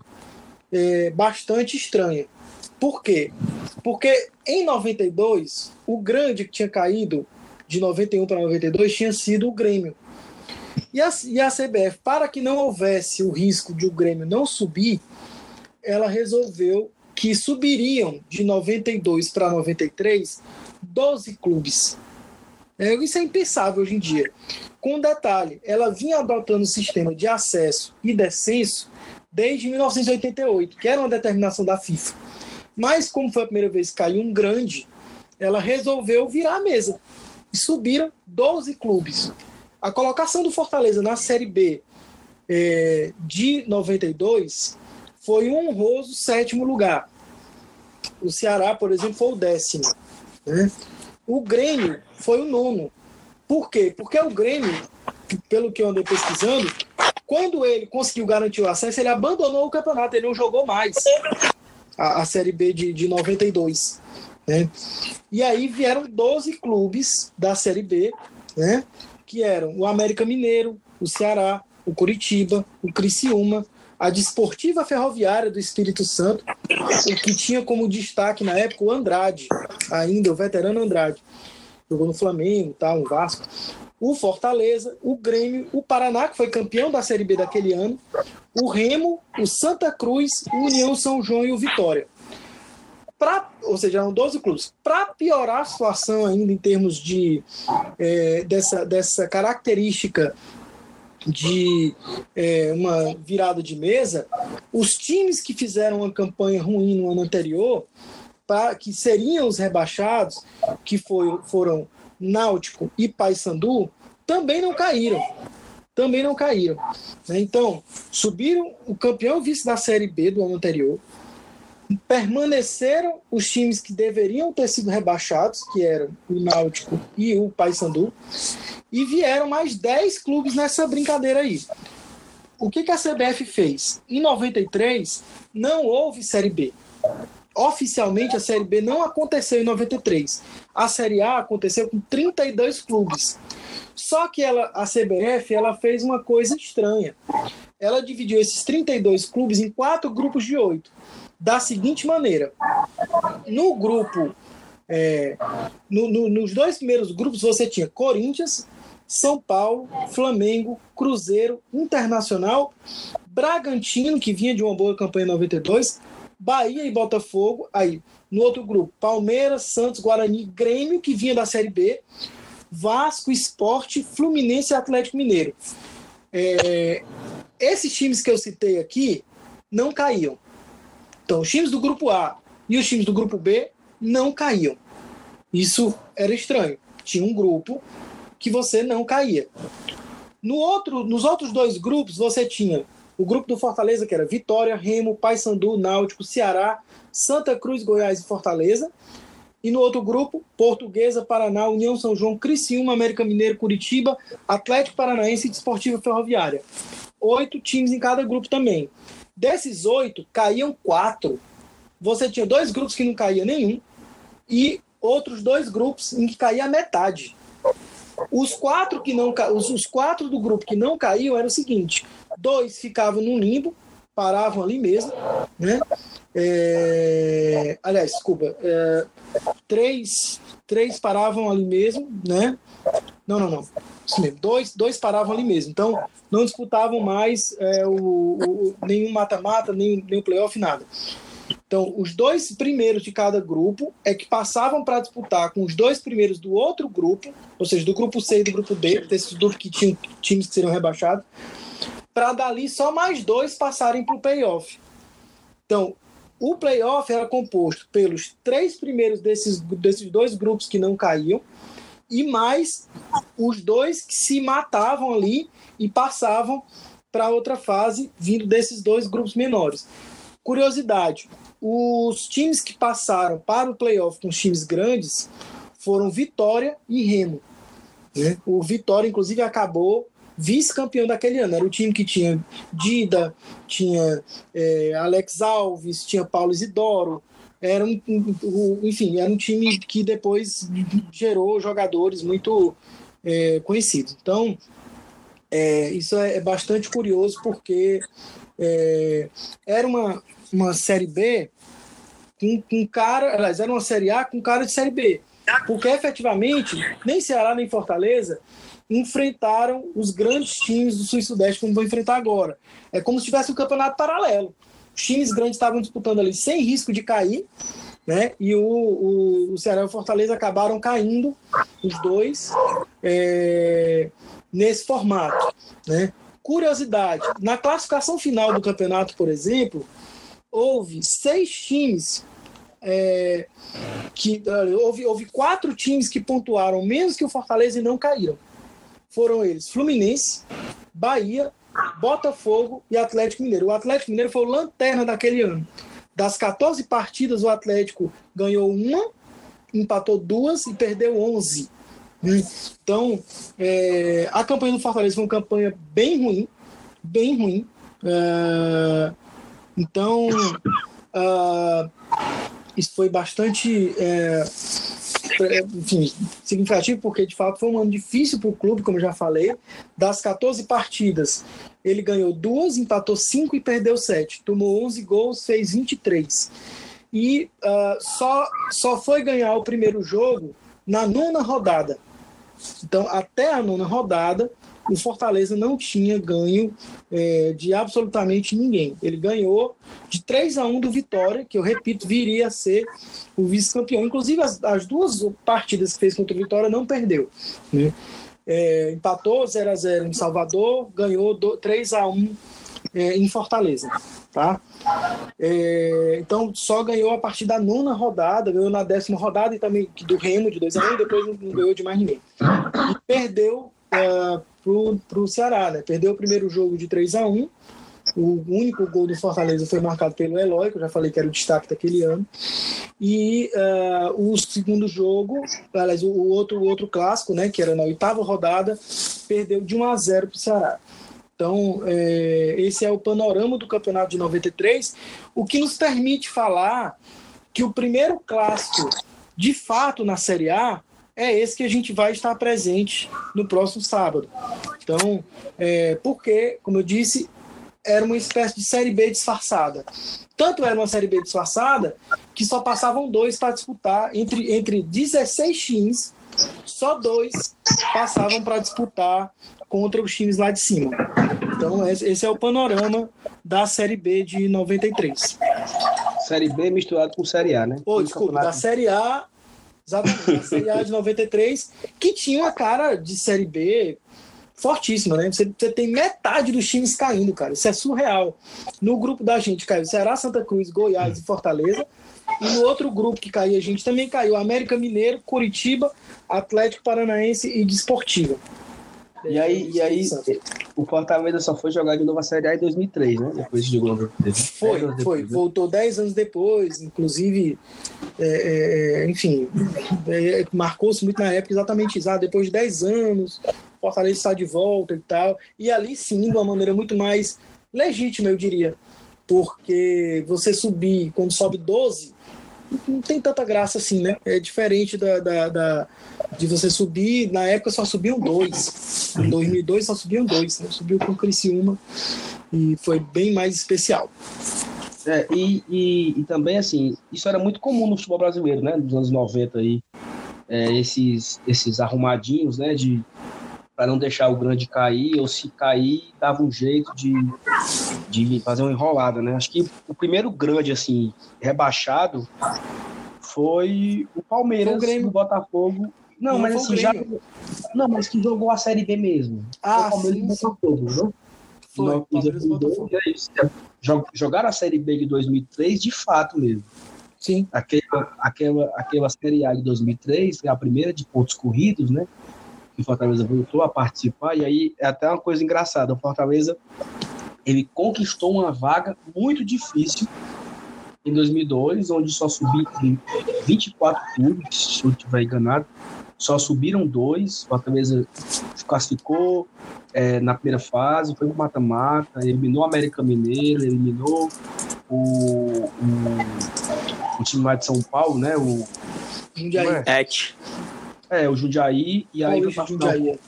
é, bastante estranha. Por quê? Porque em 92, o grande que tinha caído de 91 para 92 tinha sido o Grêmio. E a, e a CBF, para que não houvesse o risco de o Grêmio não subir, ela resolveu que subiriam de 92 para 93 12 clubes. É, isso é impensável hoje em dia. Com detalhe, ela vinha adotando o sistema de acesso e descenso desde 1988, que era uma determinação da FIFA. Mas, como foi a primeira vez que caiu um grande, ela resolveu virar a mesa. E subiram 12 clubes. A colocação do Fortaleza na Série B é, de 92 foi um honroso sétimo lugar. O Ceará, por exemplo, foi o décimo. Né? O Grêmio foi o nono. Por quê? Porque o Grêmio, pelo que eu andei pesquisando, quando ele conseguiu garantir o acesso, ele abandonou o campeonato, ele não jogou mais a, a Série B de, de 92. Né? E aí vieram 12 clubes da Série B, né? que eram o América Mineiro, o Ceará, o Curitiba, o Criciúma, a Desportiva Ferroviária do Espírito Santo, o que tinha como destaque na época o Andrade, ainda o veterano Andrade. Jogou no Flamengo, tá, no Vasco. O Fortaleza, o Grêmio, o Paraná, que foi campeão da Série B daquele ano, o Remo, o Santa Cruz, o União São João e o Vitória. Pra, ou seja, eram 12 clubes. Para piorar a situação ainda em termos de é, dessa, dessa característica de é, uma virada de mesa, os times que fizeram uma campanha ruim no ano anterior, pra, que seriam os rebaixados, que foi, foram Náutico e Paysandu, também não caíram. Também não caíram. Né? Então, subiram o campeão vice da Série B do ano anterior, permaneceram os times que deveriam ter sido rebaixados, que eram o Náutico e o Paysandu, e vieram mais 10 clubes nessa brincadeira aí. O que, que a CBF fez? Em 93, não houve Série B. Oficialmente, a Série B não aconteceu em 93. A Série A aconteceu com 32 clubes. Só que ela, a CBF ela fez uma coisa estranha. Ela dividiu esses 32 clubes em quatro grupos de oito da seguinte maneira: no grupo, é, no, no, nos dois primeiros grupos você tinha Corinthians, São Paulo, Flamengo, Cruzeiro, Internacional, Bragantino, que vinha de uma boa campanha em 92, Bahia e Botafogo. Aí, no outro grupo, Palmeiras, Santos, Guarani, Grêmio, que vinha da Série B, Vasco, Esporte, Fluminense e Atlético Mineiro. É, esses times que eu citei aqui não caíam. Então, os times do grupo A e os times do grupo B não caíam. Isso era estranho. Tinha um grupo que você não caía. No outro, nos outros dois grupos, você tinha o grupo do Fortaleza, que era Vitória, Remo, Paysandu, Náutico, Ceará, Santa Cruz, Goiás e Fortaleza. E no outro grupo, Portuguesa, Paraná, União São João, Criciúma, América Mineiro, Curitiba, Atlético Paranaense e Desportiva Ferroviária. Oito times em cada grupo também. Desses oito, caíam quatro. você tinha dois grupos que não caía nenhum e outros dois grupos em que caía metade. Os quatro que não os, os quatro do grupo que não caíam era o seguinte: dois ficavam no limbo, paravam ali mesmo, né? É, aliás, desculpa, é, três, três paravam ali mesmo, né? Não, não, não. Isso mesmo. Dois, dois paravam ali mesmo. Então, não disputavam mais é, o, o, nenhum mata-mata, nem, nem o playoff, nada. Então, os dois primeiros de cada grupo é que passavam para disputar com os dois primeiros do outro grupo, ou seja, do grupo C e do grupo D, desses grupos que tinham times que seriam rebaixados, para dali só mais dois passarem para o playoff. Então, o playoff era composto pelos três primeiros desses, desses dois grupos que não caíam e mais os dois que se matavam ali e passavam para outra fase vindo desses dois grupos menores. Curiosidade: os times que passaram para o playoff com times grandes foram Vitória e Remo. Né? O Vitória, inclusive, acabou vice-campeão daquele ano. Era o time que tinha Dida, tinha é, Alex Alves, tinha Paulo Isidoro. Era um, enfim, era um time que depois gerou jogadores muito é, conhecidos. Então, é, isso é, é bastante curioso porque é, era uma, uma Série B com, com cara, aliás, era uma Série A com cara de Série B. Porque efetivamente, nem Ceará nem Fortaleza enfrentaram os grandes times do Sul e Sudeste, como vão enfrentar agora. É como se tivesse um campeonato paralelo. Os times grandes estavam disputando ali sem risco de cair, né? E o, o, o Ceará e o Fortaleza acabaram caindo, os dois, é, nesse formato, né? Curiosidade: na classificação final do campeonato, por exemplo, houve seis times é, que houve, houve quatro times que pontuaram menos que o Fortaleza e não caíram foram eles Fluminense, Bahia, Botafogo e Atlético Mineiro. O Atlético Mineiro foi o lanterna daquele ano. Das 14 partidas, o Atlético ganhou uma, empatou duas e perdeu 11. Então, é, a campanha do Fortaleza foi uma campanha bem ruim, bem ruim. É, então, uh, isso foi bastante é, enfim, significativo, porque de fato foi um ano difícil para o clube, como já falei. Das 14 partidas, ele ganhou duas, empatou cinco e perdeu sete. Tomou 11 gols, fez 23. E uh, só, só foi ganhar o primeiro jogo na nona rodada. Então, até a nona rodada, o Fortaleza não tinha ganho é, de absolutamente ninguém. Ele ganhou de 3 a 1 do Vitória, que eu repito, viria a ser o vice-campeão. Inclusive, as, as, duas partidas que fez contra o Vitória não perdeu. Né? É, empatou 0 a 0 em Salvador, ganhou do, 3 a 1 é, em Fortaleza. Tá? É, então só ganhou a partir da nona rodada, ganhou na décima rodada e também do Remo de 2 a 1 depois não, não ganhou de mais ninguém. E perdeu uh, para o Ceará, né? Perdeu o primeiro jogo de 3 a 1 o único gol do Fortaleza foi marcado pelo Eloy, que eu já falei que era o destaque daquele ano. E uh, o segundo jogo, aliás, o, outro, o outro clássico, né, que era na oitava rodada, perdeu de 1 a 0 para o Ceará. Então, é, esse é o panorama do campeonato de 93, o que nos permite falar que o primeiro clássico, de fato, na Série A, é esse que a gente vai estar presente no próximo sábado. Então, é, porque, como eu disse, era uma espécie de Série B disfarçada. Tanto era uma Série B disfarçada que só passavam dois para disputar entre, entre 16 times, só dois passavam para disputar contra os times lá de cima. Então, esse é o panorama da Série B de 93. Série B misturado com Série A, né? Ô, desculpa, da Série A Exatamente, a Série A de 93, que tinha uma cara de Série B fortíssima, né? Você, você, tem metade dos times caindo, cara. Isso é surreal. No grupo da gente caiu Ceará, Santa Cruz, Goiás e Fortaleza. E no outro grupo que caiu, a gente também caiu América Mineiro, Curitiba, Atlético Paranaense e Desportiva. E aí, e aí o Fortaleza só foi jogar de novo a Série A em 2003, né? Depois de novo. Foi, foi. Depois, né? Voltou 10 anos depois, inclusive, é, é, é enfim, é, marcou-se muito na época exatamente isso. Ah, depois de 10 anos, Fortaleza está de volta e tal. E ali sim, de uma maneira muito mais legítima, eu diria. porque você subir, quando sobe 12, não tem tanta graça assim, né? É diferente da, da, da de você subir, na época só subiam dois. Em 2002 só subiam dois, né? Subiu com o Criciúma e foi bem mais especial. É, e, e, e, também, assim, isso era muito comum no futebol brasileiro, né? Nos anos 90 aí. É, esses, esses arrumadinhos, né? De, para não deixar o grande cair, ou se cair, dava um jeito de, de fazer uma enrolada, né? Acho que o primeiro grande, assim, rebaixado foi o Palmeiras, o Botafogo. Não, não mas assim, já. Não, mas que jogou a Série B mesmo. Ah, o sim, Botafogo, né? Foi, no, Palmeiras Botafogo. É. É, jogaram a Série B de 2003 de fato mesmo. Sim. Aquela, aquela, aquela Série A de 2003 foi a primeira de pontos corridos, né? que o Fortaleza voltou a participar, e aí é até uma coisa engraçada, o Fortaleza ele conquistou uma vaga muito difícil em 2002, onde só subiram 24 clubes, se eu estiver enganado, só subiram dois, o Fortaleza classificou é, na primeira fase, foi para o mata-mata, eliminou o América Mineiro, eliminou o, o, o time lá de São Paulo, né? O Jundiaí. É? É, o Jundiaí, e aí foi Jundiaí.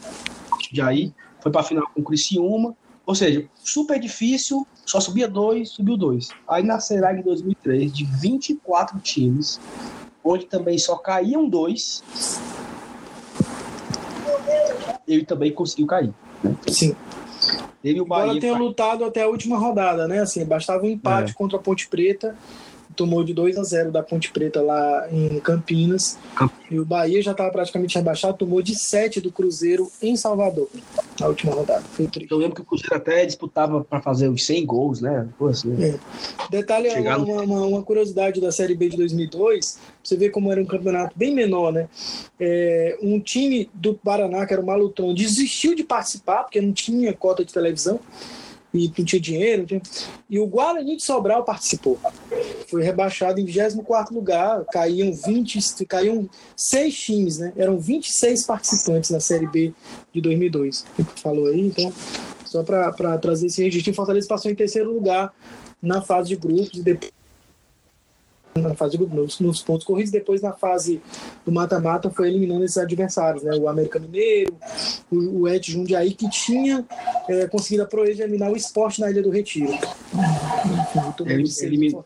Jundiaí foi para a final com o Criciúma. Ou seja, super difícil, só subia dois, subiu dois. Aí na Serag 2003, de 24 times, onde também só caíam dois, ele também conseguiu cair. Né? Sim. Ele o Bahia. Agora tem lutado até a última rodada, né? Assim, bastava um empate é. contra a Ponte Preta tomou de 2 a 0 da Ponte Preta lá em Campinas. E o Bahia já estava praticamente rebaixado, tomou de 7 do Cruzeiro em Salvador, na última rodada. Foi triste. Eu lembro que o Cruzeiro até disputava para fazer os 100 gols, né? Pô, assim, é. Detalhe, uma, no... uma, uma, curiosidade da Série B de 2002, você vê como era um campeonato bem menor, né? É, um time do Paraná, que era o Malutron, desistiu de participar, porque não tinha cota de televisão e tinha dinheiro. Tinha... E o Guarani de Sobral participou. Foi rebaixado em 24 lugar, caíam 20, caíam seis times, né? Eram 26 participantes na Série B de 2002. O que falou aí, então, só para trazer esse registro, Fortaleza passou em terceiro lugar na fase de grupos e depois na fase de nos, nos pontos corridos, depois na fase do mata-mata foi eliminando esses adversários, né? O América Mineiro, o, o Et Jundiaí, que tinha é, conseguido a proeza eliminar o esporte na Ilha do Retiro. Ele, eliminou,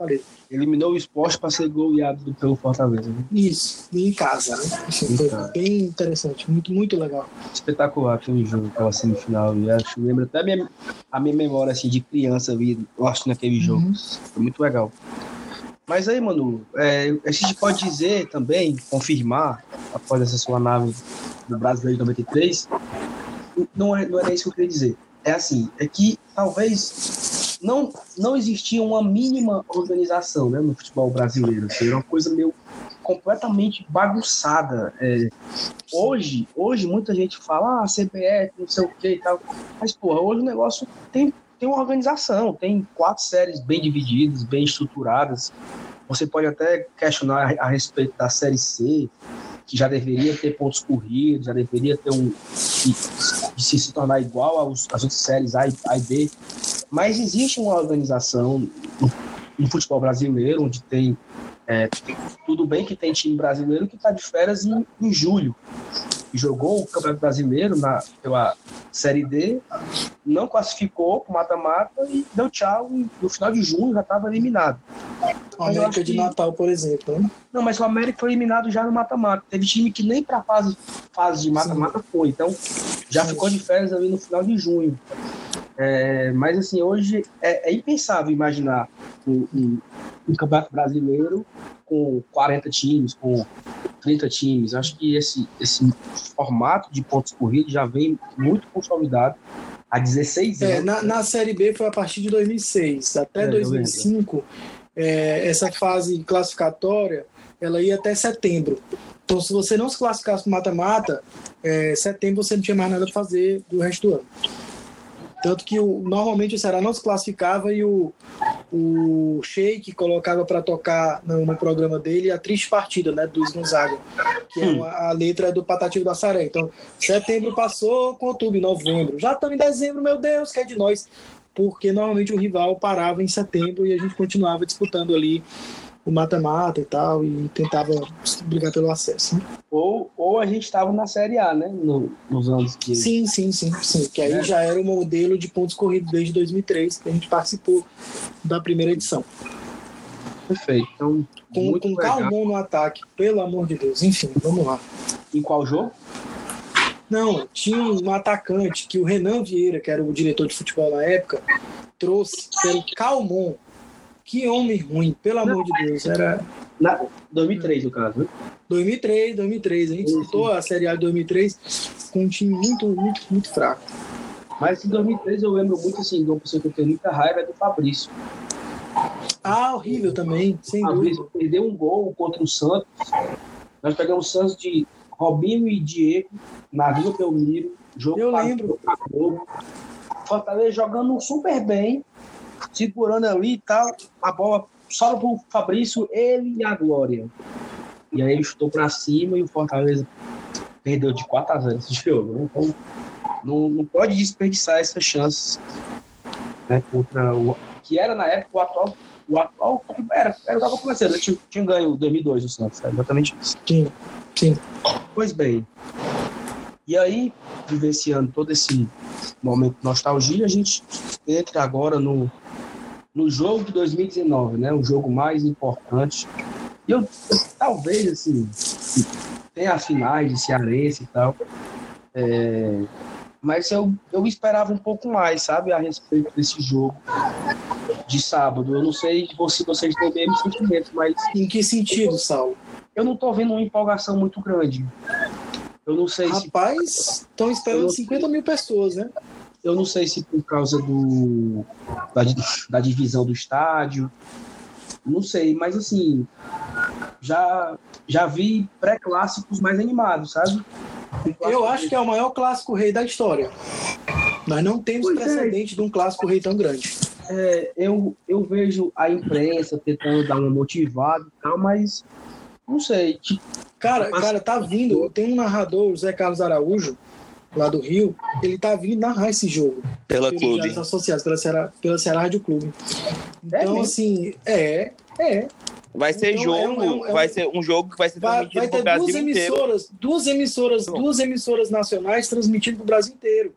eliminou o esporte para ser goleado pelo Fortaleza. Né? Isso, em casa, né? Assim, foi casa. bem interessante, muito, muito legal. Espetacular aquele jogo, aquela semifinal. Eu acho, lembro até a minha, a minha memória assim, de criança, eu acho naquele jogo. Uhum. Foi muito legal. Mas aí, mano, é, a gente pode dizer também, confirmar, após essa sua nave do Brasileiro de 93, não é, não é isso que eu queria dizer. É assim, é que talvez não, não existia uma mínima organização né, no futebol brasileiro. Assim, era uma coisa meio completamente bagunçada. É, hoje, hoje muita gente fala, ah, CBF, não sei o que e tal. Mas, porra, hoje o negócio tem tem uma organização, tem quatro séries bem divididas, bem estruturadas. Você pode até questionar a respeito da série C, que já deveria ter pontos corridos, já deveria ter um. se, se tornar igual aos, às outras séries A e, A e B. Mas existe uma organização no, no futebol brasileiro, onde tem. É, tudo bem que tem time brasileiro que está de férias em, em julho jogou o Campeonato Brasileiro na, pela Série D, não classificou para mata-mata e deu tchau. E no final de junho já estava eliminado. O América de que... Natal, por exemplo. Né? Não, mas o América foi eliminado já no mata-mata. Teve time que nem para fase, fase de mata-mata foi. Então já Sim. ficou de férias ali no final de junho. É, mas assim, hoje é, é impensável imaginar um, um, um, campeonato brasileiro com 40 times, com 30 times. Acho que esse, esse formato de pontos corridos já vem muito consolidado há 16 é, anos. É, na, na Série B foi a partir de 2006. Até é, 2005, é, essa fase classificatória ela ia até setembro. Então, se você não se classificasse para mata-mata, é, setembro você não tinha mais nada para fazer do resto do ano. Tanto que o, normalmente o Ceará não se classificava e o, o Sheik colocava para tocar no, no, programa dele a triste partida né, do Gonzaga, que é uma, a letra do Patativo da Saré. Então, setembro passou, com outubro, novembro. Já estamos em dezembro, meu Deus, que é de nós. porque normalmente o rival parava em setembro e a gente continuava disputando ali o mata-mata e tal, e tentava brigar pelo acesso. Né? Ou, ou a gente estava na Série A, né? No, nos anos que. Sim, sim, sim, sim. Que aí É. já era o modelo de pontos corridos desde 2003, que a gente participou da primeira edição. Perfeito. Então, Com, com. Calmon no ataque, pelo amor de Deus. Enfim, vamos lá. Em qual jogo? Não, tinha um atacante que o Renan Vieira, que era o diretor de futebol na época, trouxe, que era o Calmon. Que homem ruim, pelo amor de Deus. Era Na 2003, no caso, né? 2003, 2003. A gente disputou a Série A de 2003 com um time muito, muito, muito fraco. Mas em 2003 eu lembro muito assim, de uma pessoa que eu tenho muita raiva é do Fabrício. Ah, horrível também, sem O dúvida. Fabrício perdeu um gol contra o Santos. Nós pegamos o Santos de Robinho e Diego na Vila Belmiro. Jogo Eu lembro. Globo. Fortaleza jogando super bem, segurando ali e tal. A bola só pro Fabrício, ele e a Glória. E aí ele chutou pra cima e o Fortaleza perdeu de 4 a 0 esse jogo. Né? Então, não, não pode desperdiçar essas chances né, contra o que era na época o atual o atual era, era o que estava começando, tinha, tinha ganho 2002 o Santos, é exatamente isso. Sim, sim. Pois bem, e aí, vivenciando todo esse momento de nostalgia, a gente entra agora no, no jogo de 2019, né? O jogo mais importante. E eu, talvez, assim, tem as finais de Cearense e tal, é, mas eu, eu esperava um pouco mais, sabe, a respeito desse jogo de sábado. Eu não sei se você- vocês têm o mesmo sentimento, mas Em que sentido, Saulo? eu não tô vendo uma empolgação muito grande. Eu não sei se Rapaz, estão esperando 50 mil pessoas, né? eu não sei se por causa do da, da divisão do estádio, não sei, mas assim já já vi pré-clássicos mais animados, sabe? Eu acho que é o maior clássico rei da história. Nós não temos Pois é. precedente de um clássico rei tão grande. é, eu eu vejo a imprensa tentando dar uma motivada e tal, mas não sei, tipo, Cara, Mas- cara, tá vindo. Tem um narrador, o Zé Carlos Araújo, lá do Rio. Ele tá vindo narrar esse jogo. Pela clube. Associados pela Ceará, pela Ceará Rádio Clube. Então, mesmo? assim, é, é. Vai ser Então, jogo, é um- é um- é um- vai ser um jogo que vai ser Vai, transmitido vai ter duas Brasil inteiro. emissoras, duas emissoras, duas emissoras nacionais transmitindo pro Brasil inteiro.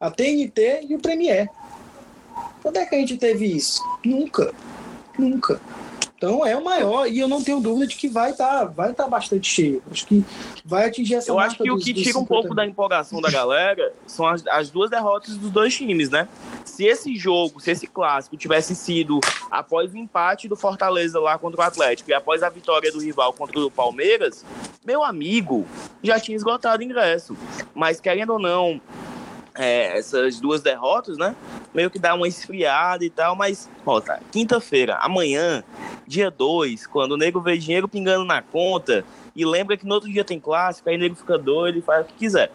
A TNT e o Premier. Quando é que a gente teve isso? Nunca. Nunca. Então é o maior e eu não tenho dúvida de que vai estar vai tá bastante cheio. Acho que vai atingir essa Eu acho que o dos- que dos tira um 50 pouco da empolgação da galera são as, as duas derrotas dos dois times, né? Se esse jogo, se esse clássico tivesse sido após o empate do Fortaleza lá contra o Atlético e após a vitória do rival contra o Palmeiras, meu amigo, já tinha esgotado o ingresso. Mas querendo ou não, é, essas duas derrotas, né? Meio que dá uma esfriada e tal, mas, ó, tá, quinta-feira, amanhã, dia 2, quando o nego vê dinheiro pingando na conta e lembra que no outro dia tem clássico, aí o nego fica doido e faz o que quiser.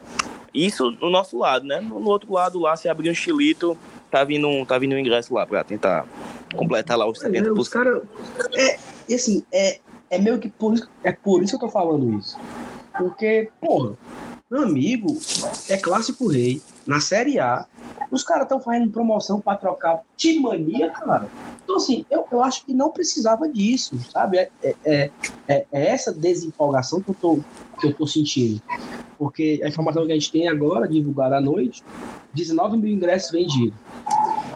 Isso no nosso lado, né? No, outro lado lá, se abrir um chilito, tá vindo um, tá vindo um ingresso lá pra tentar completar lá os É, 70%. os caras. É, assim, é, é meio que por é por isso que eu tô falando isso. Porque, porra, meu amigo é clássico rei na Série A. Os caras estão fazendo promoção para trocar de mania, cara. Então, assim, eu, eu acho que não precisava disso, sabe? É, é, é, é- é essa desempolgação que eu, tô, que eu tô sentindo. Porque a informação que a gente tem agora, divulgada à noite, 19 mil ingressos vendidos.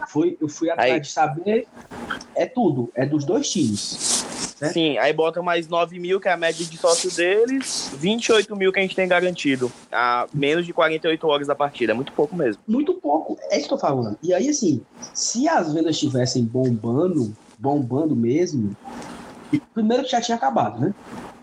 Foi, eu fui atrás Aí. de saber, é tudo, é dos dois times. Né? Sim, aí bota mais 9 mil, que é a média de sócio deles, 28 mil que a gente tem garantido. A menos de 48 horas da partida. É muito pouco mesmo. Muito pouco, é isso que eu tô falando. E aí, assim, se as vendas estivessem bombando, bombando mesmo, primeiro que já tinha acabado, né?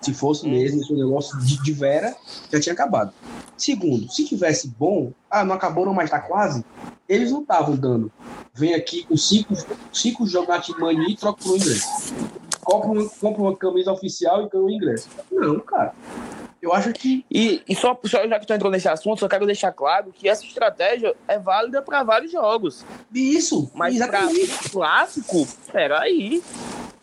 Se fosse mesmo esse negócio de, de Vera, já tinha acabado. Segundo, se tivesse bom, ah, não acabou, não, mas tá quase, eles não estavam dando. Vem aqui com cinco, cinco jogadores de mania e troca por um ingresso. Compra, um- compra uma camisa oficial e ganha um ingresso. Não, cara. Eu acho que E, e só, só já que tu entrou nesse assunto, só quero deixar claro que essa estratégia é válida para vários jogos. isso, Mas para clássico, peraí.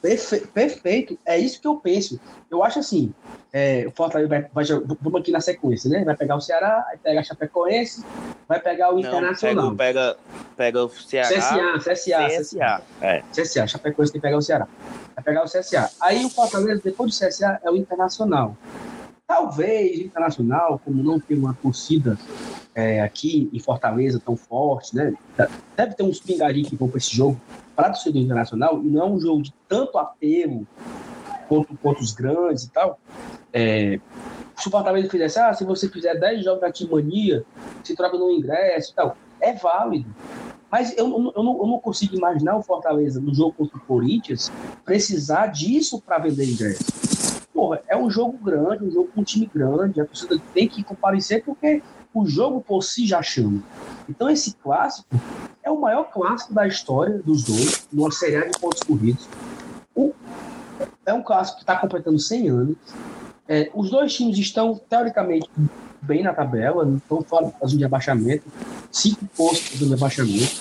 Perfe- perfeito, é isso que eu penso. Eu acho assim, é, o Fortaleza vai, vai vamos aqui na sequência, né? Vai pegar o Ceará, aí pega a Chapecoense, vai pegar o Não, Internacional. pega, pega, o Ceará. CSA, CSA, CSA. É. CSA, Chapecoense tem que pegar o Ceará. Vai pegar o CSA. Aí o Fortaleza, depois do CSA, é o Internacional. Talvez o Internacional, como não tem uma torcida é, aqui em Fortaleza tão forte, né? Deve ter uns pingadinhos que vão para esse jogo para a torcida Internacional, e não é um jogo de tanto apelo quanto, quanto os grandes e tal. É, se o Fortaleza fizesse, ah, se você fizer 10 jogos da Timania, se troca no ingresso e tal, é válido. Mas eu, eu, eu, não, eu não consigo imaginar o Fortaleza no jogo contra o Corinthians precisar disso para vender ingresso. Porra, é um jogo grande, um jogo com um time grande, a torcida tem que comparecer porque o jogo por si já chama. Então esse clássico é o maior clássico da história dos dois, numa série de pontos corridos. O, é um clássico que está completando 100 anos. É, os dois times estão, teoricamente, bem na tabela, não estão fora zona de abaixamento, cinco postos do abaixamento.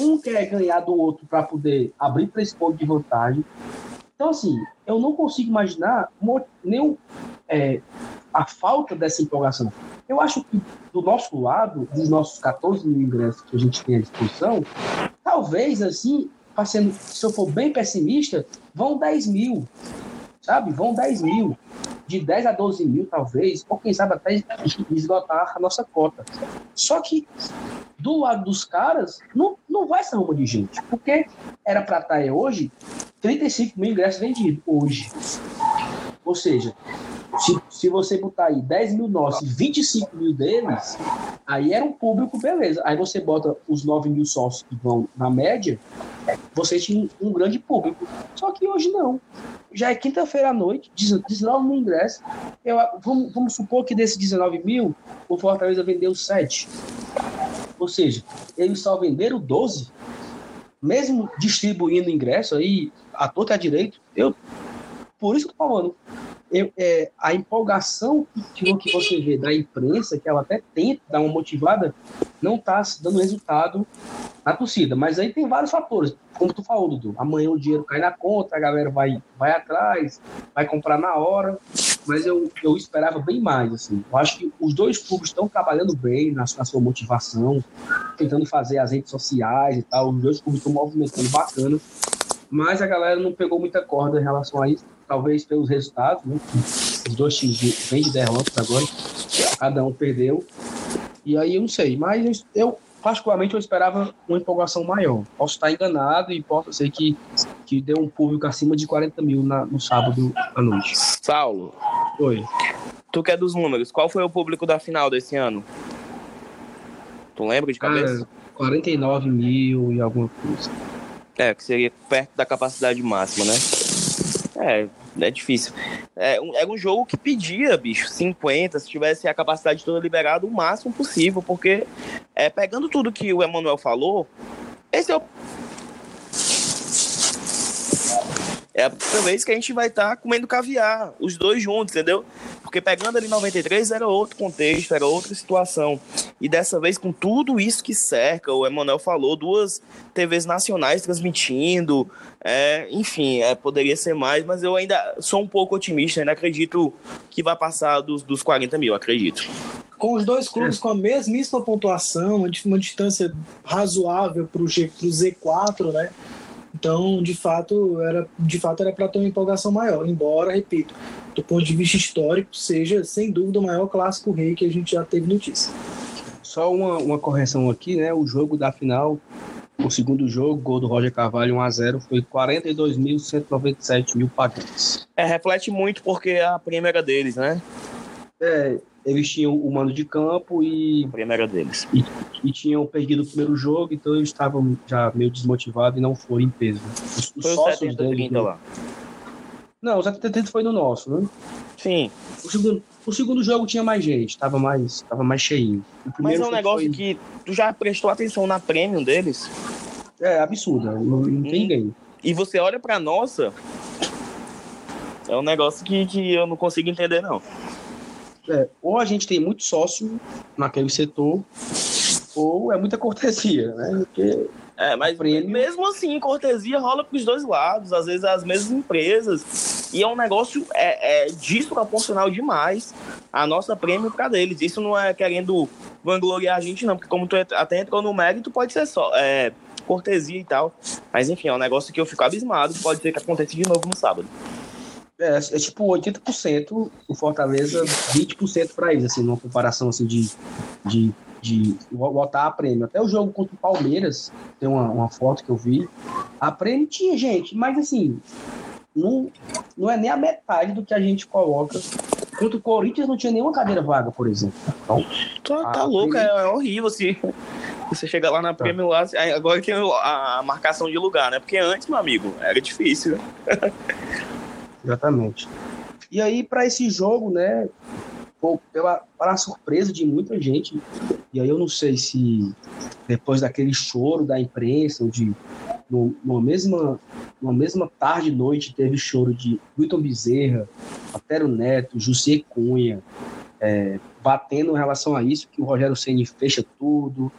Um quer ganhar do outro para poder abrir três pontos de vantagem. Então, assim, eu não consigo imaginar nenhum, é, a falta dessa empolgação. Eu acho que do nosso lado, dos nossos 14 mil ingressos que a gente tem à disposição, talvez, assim, sendo, se eu for bem pessimista, vão 10 mil, sabe? Vão 10 mil. De 10 a 12 mil, talvez, ou quem sabe até esgotar a nossa cota. Só que do lado dos caras, não, não vai ser uma de gente, porque era para estar tá hoje 35 mil ingressos vendidos, hoje. Ou seja, se, se você botar aí 10 mil nossos e 25 mil deles, aí era um público, beleza. Aí você bota os 9 mil sócios que vão na média, você tinha um grande público. Só que hoje não. Já é quinta-feira à noite, 19 mil ingressos. Eu, vamos, vamos supor que desses 19 mil, o Fortaleza vendeu 7. Ou seja, eles só venderam 12. Mesmo distribuindo ingresso aí, a torta à direito, eu. Por isso que eu tô falando. Eu, é, a empolgação que, você vê da imprensa, que ela até tenta dar uma motivada, não está dando resultado na torcida. Mas aí tem vários fatores. Como tu falou, Dudu. Amanhã o dinheiro cai na conta, a galera vai, vai atrás, vai comprar na hora. Mas eu, eu esperava bem mais. Assim. Eu acho que os dois clubes estão trabalhando bem na, na sua motivação, tentando fazer as redes sociais e tal. Os dois clubes estão movimentando bacana. Mas a galera não pegou muita corda em relação a isso. Talvez pelos resultados, né? Os dois times vêm de derrotas agora. Cada um perdeu. E aí eu não sei. Mas eu, particularmente eu esperava uma empolgação maior. Posso estar enganado e posso ser que, que deu um público acima de 40 mil na, no sábado à noite. Saulo. Oi. Tu que é dos números, qual foi o público da final desse ano? Tu lembra de cabeça? Cara, 49 mil e alguma coisa. É, que seria perto da capacidade máxima, né? É, é difícil. É um, era um jogo que pedia, bicho, 50, se tivesse a capacidade toda liberada, o máximo possível, porque é, pegando tudo que o Emanuel falou, esse é o. É a primeira vez que a gente vai estar tá comendo caviar, os dois juntos, entendeu? Porque pegando ali 93 era outro contexto, era outra situação. E dessa vez, com tudo isso que cerca, o Emanuel falou, duas TVs nacionais transmitindo, é, enfim, é, poderia ser mais, mas eu ainda sou um pouco otimista, ainda acredito que vai passar dos, dos 40 mil, acredito. Com os dois clubes com a mesmíssima pontuação, uma distância razoável para o Z4, né? Então, de fato, era de fato era para ter uma empolgação maior. Embora, repito, do ponto de vista histórico, seja sem dúvida o maior clássico rei que a gente já teve notícia. Só uma, uma correção aqui, né? O jogo da final, o segundo jogo, gol do Roger Carvalho 1x0, foi 42.197 mil pagantes. É, reflete muito porque a primeira deles, né? É, eles tinham o mando de campo e. Primeira deles. E, e, tinham perdido o primeiro jogo, então eles estavam já meio desmotivados e não foram em peso. Os, os foi sócios 70, deles. 30 lá. Não, os 70 foi no nosso, né? Sim. O segundo, o segundo jogo tinha mais gente, tava mais, tava mais cheinho. Mas é um negócio foi... que tu já prestou atenção na premium deles? É absurdo, não, não tem hum. ninguém. E você olha pra nossa, é um negócio que, que eu não consigo entender, não. É, ou a gente tem muito sócio naquele setor, ou é muita cortesia, né? Porque é, mas prêmio... mesmo assim, cortesia rola para os dois lados, às vezes as mesmas empresas. E é um negócio é, é desproporcional demais a nossa prêmio para deles. Isso não é querendo vangloriar a gente, não, porque como tu até entrou no mérito, pode ser só é, cortesia e tal. Mas enfim, é um negócio que eu fico abismado, pode ser que aconteça de novo no sábado. É, é tipo 80% o Fortaleza, 20% para eles, assim, numa comparação assim de, de, de botar a prêmio. Até o jogo contra o Palmeiras, tem uma, uma foto que eu vi. A prêmio tinha gente, mas assim, não, não é nem a metade do que a gente coloca. Contra o Corinthians não tinha nenhuma cadeira vaga, por exemplo. Então, tá, tá louco, é, é, horrível se você chega lá na prêmio lá, agora tem a marcação de lugar, né? Porque antes, meu amigo, era difícil. Exatamente. E aí, para esse jogo, né, pela, para surpresa de muita gente, e aí eu não sei se depois daquele choro da imprensa, de no, numa, mesma, numa mesma tarde e noite teve choro de Wilton Bezerra, Atero Neto, José Cunha, é, batendo em relação a isso, que o Rogério Ceni fecha tudo,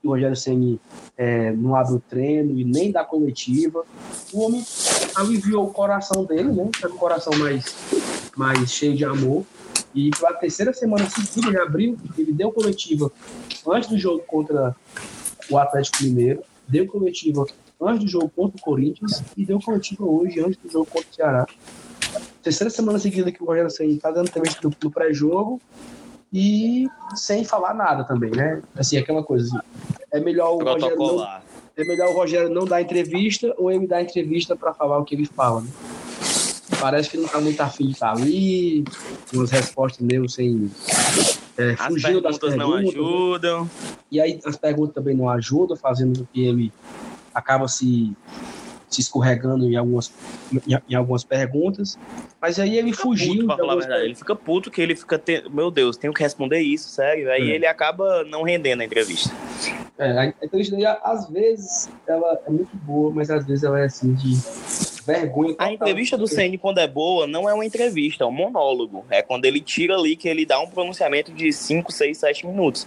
que o Rogério Ceni é, não abre o treino e nem dá coletiva. O homem aliviou o coração dele, né? Tá com o coração mais, mais cheio de amor. E pela terceira semana seguida, ele abriu, ele deu coletiva antes do jogo contra o Atlético Mineiro, deu coletiva antes do jogo contra o Corinthians e deu coletiva hoje antes do jogo contra o Ceará. Terceira semana seguida que o Rogério Senna está dando entrevista no pré-jogo e sem falar nada também, né? Assim, aquela coisa assim, é melhor o Rogério não, é melhor o Rogério não dar entrevista ou ele dar entrevista para falar o que ele fala, né? Parece que não tá muito afim de estar ali, umas respostas meio sem. É, fugindo das perguntas. não ajudam. E aí as perguntas também não ajudam, fazendo com que ele acaba se, se escorregando em algumas, em, em algumas perguntas. Mas aí ele fugiu. Puto, pra falar a verdade. Ele fica puto que ele fica. Te... Meu Deus, tenho que responder isso, sério. Aí é. ele acaba não rendendo a entrevista. É, a entrevista dele, às vezes, ela é muito boa, mas às vezes ela é assim de vergonha. A entrevista do CN, quando é boa, não é uma entrevista, é um monólogo. É quando ele tira ali que ele dá um pronunciamento de 5, 6, 7 minutos.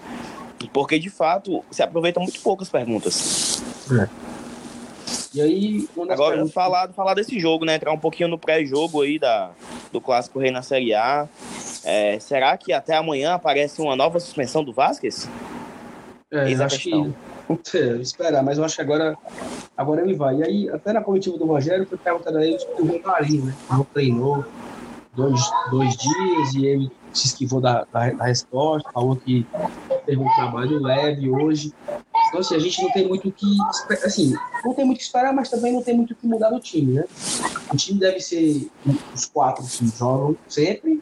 Porque, de fato, se aproveita muito poucas perguntas. É. E aí, agora perguntas... falar, falar desse jogo, né? Entrar um pouquinho no pré-jogo aí da, do Clássico Rei na Série A. É, será que até amanhã aparece uma nova suspensão do Vasquez? É, Eis acho questão. que é, esperar, mas eu acho que agora, agora ele vai. E aí, até na coletiva do Rogério, foi perguntando a ele sobre o Romarinho, né? Não treinou dois, dois dias e ele se esquivou da, da, da resposta, falou que teve um trabalho leve hoje. Então, assim, a gente não tem muito o que. Assim, não tem muito que esperar, mas também não tem muito o que mudar do time, né? O time deve ser os quatro que jogam sempre.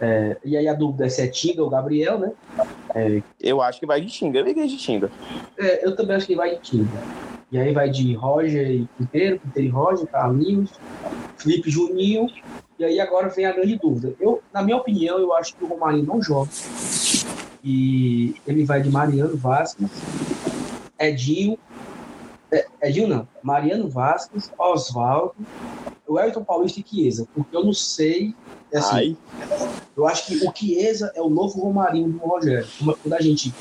É, e aí a dúvida é se é Tinga ou Gabriel, né? É, eu acho que vai de Tinga. Eu liguei de Tinga. É, eu também acho que vai de Tinga. E aí vai de Roger e Pinteiro, Pinteiro e Roger, Carlinhos, Felipe Juninho. E aí agora vem a grande dúvida. Eu, na minha opinião, eu acho que o Romarinho não joga. E ele vai de Mariano Vasquez, Edinho, é, Edinho não, Mariano Vasquez, Oswaldo, o Elton Paulista e Chiesa, porque eu não sei, é assim, Ai. eu acho que o Chiesa é o novo Romarinho do Rogério. Quando a gente,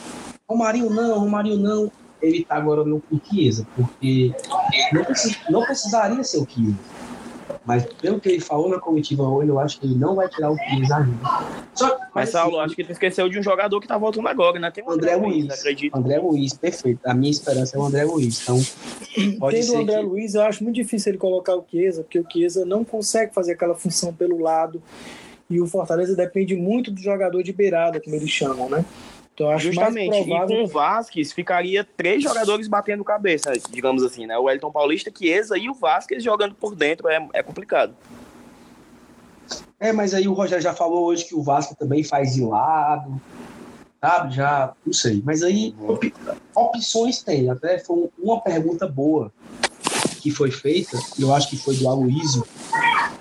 Romarinho não, Romarinho não, ele tá agora no Chiesa, porque não, precis, não precisaria ser o Chiesa. Mas pelo que ele falou na comitiva hoje, eu acho que ele não vai tirar o Pires ainda. Só, mas, Saulo, assim, acho que tu esqueceu de um jogador que tá voltando agora, né? Tem o André, André Luiz, acredito. André Luiz, perfeito. A minha esperança é o André Luiz. Então, pode Tendo o André que... Luiz, eu acho muito difícil ele colocar o Chiesa, porque o Chiesa não consegue fazer aquela função pelo lado. E o Fortaleza depende muito do jogador de beirada, como eles chamam, né? Então, acho Justamente, provável... e com o Vasquez ficaria três jogadores batendo cabeça, digamos assim, né? O Elton Paulista, Chiesa e o Vasquez jogando por dentro é, é complicado. É, mas aí o Rogério já falou hoje que o Vasco também faz de lado, sabe? Já, não sei. Mas aí op opções tem. Até foi uma pergunta boa que foi feita, e eu acho que foi do Aloysio,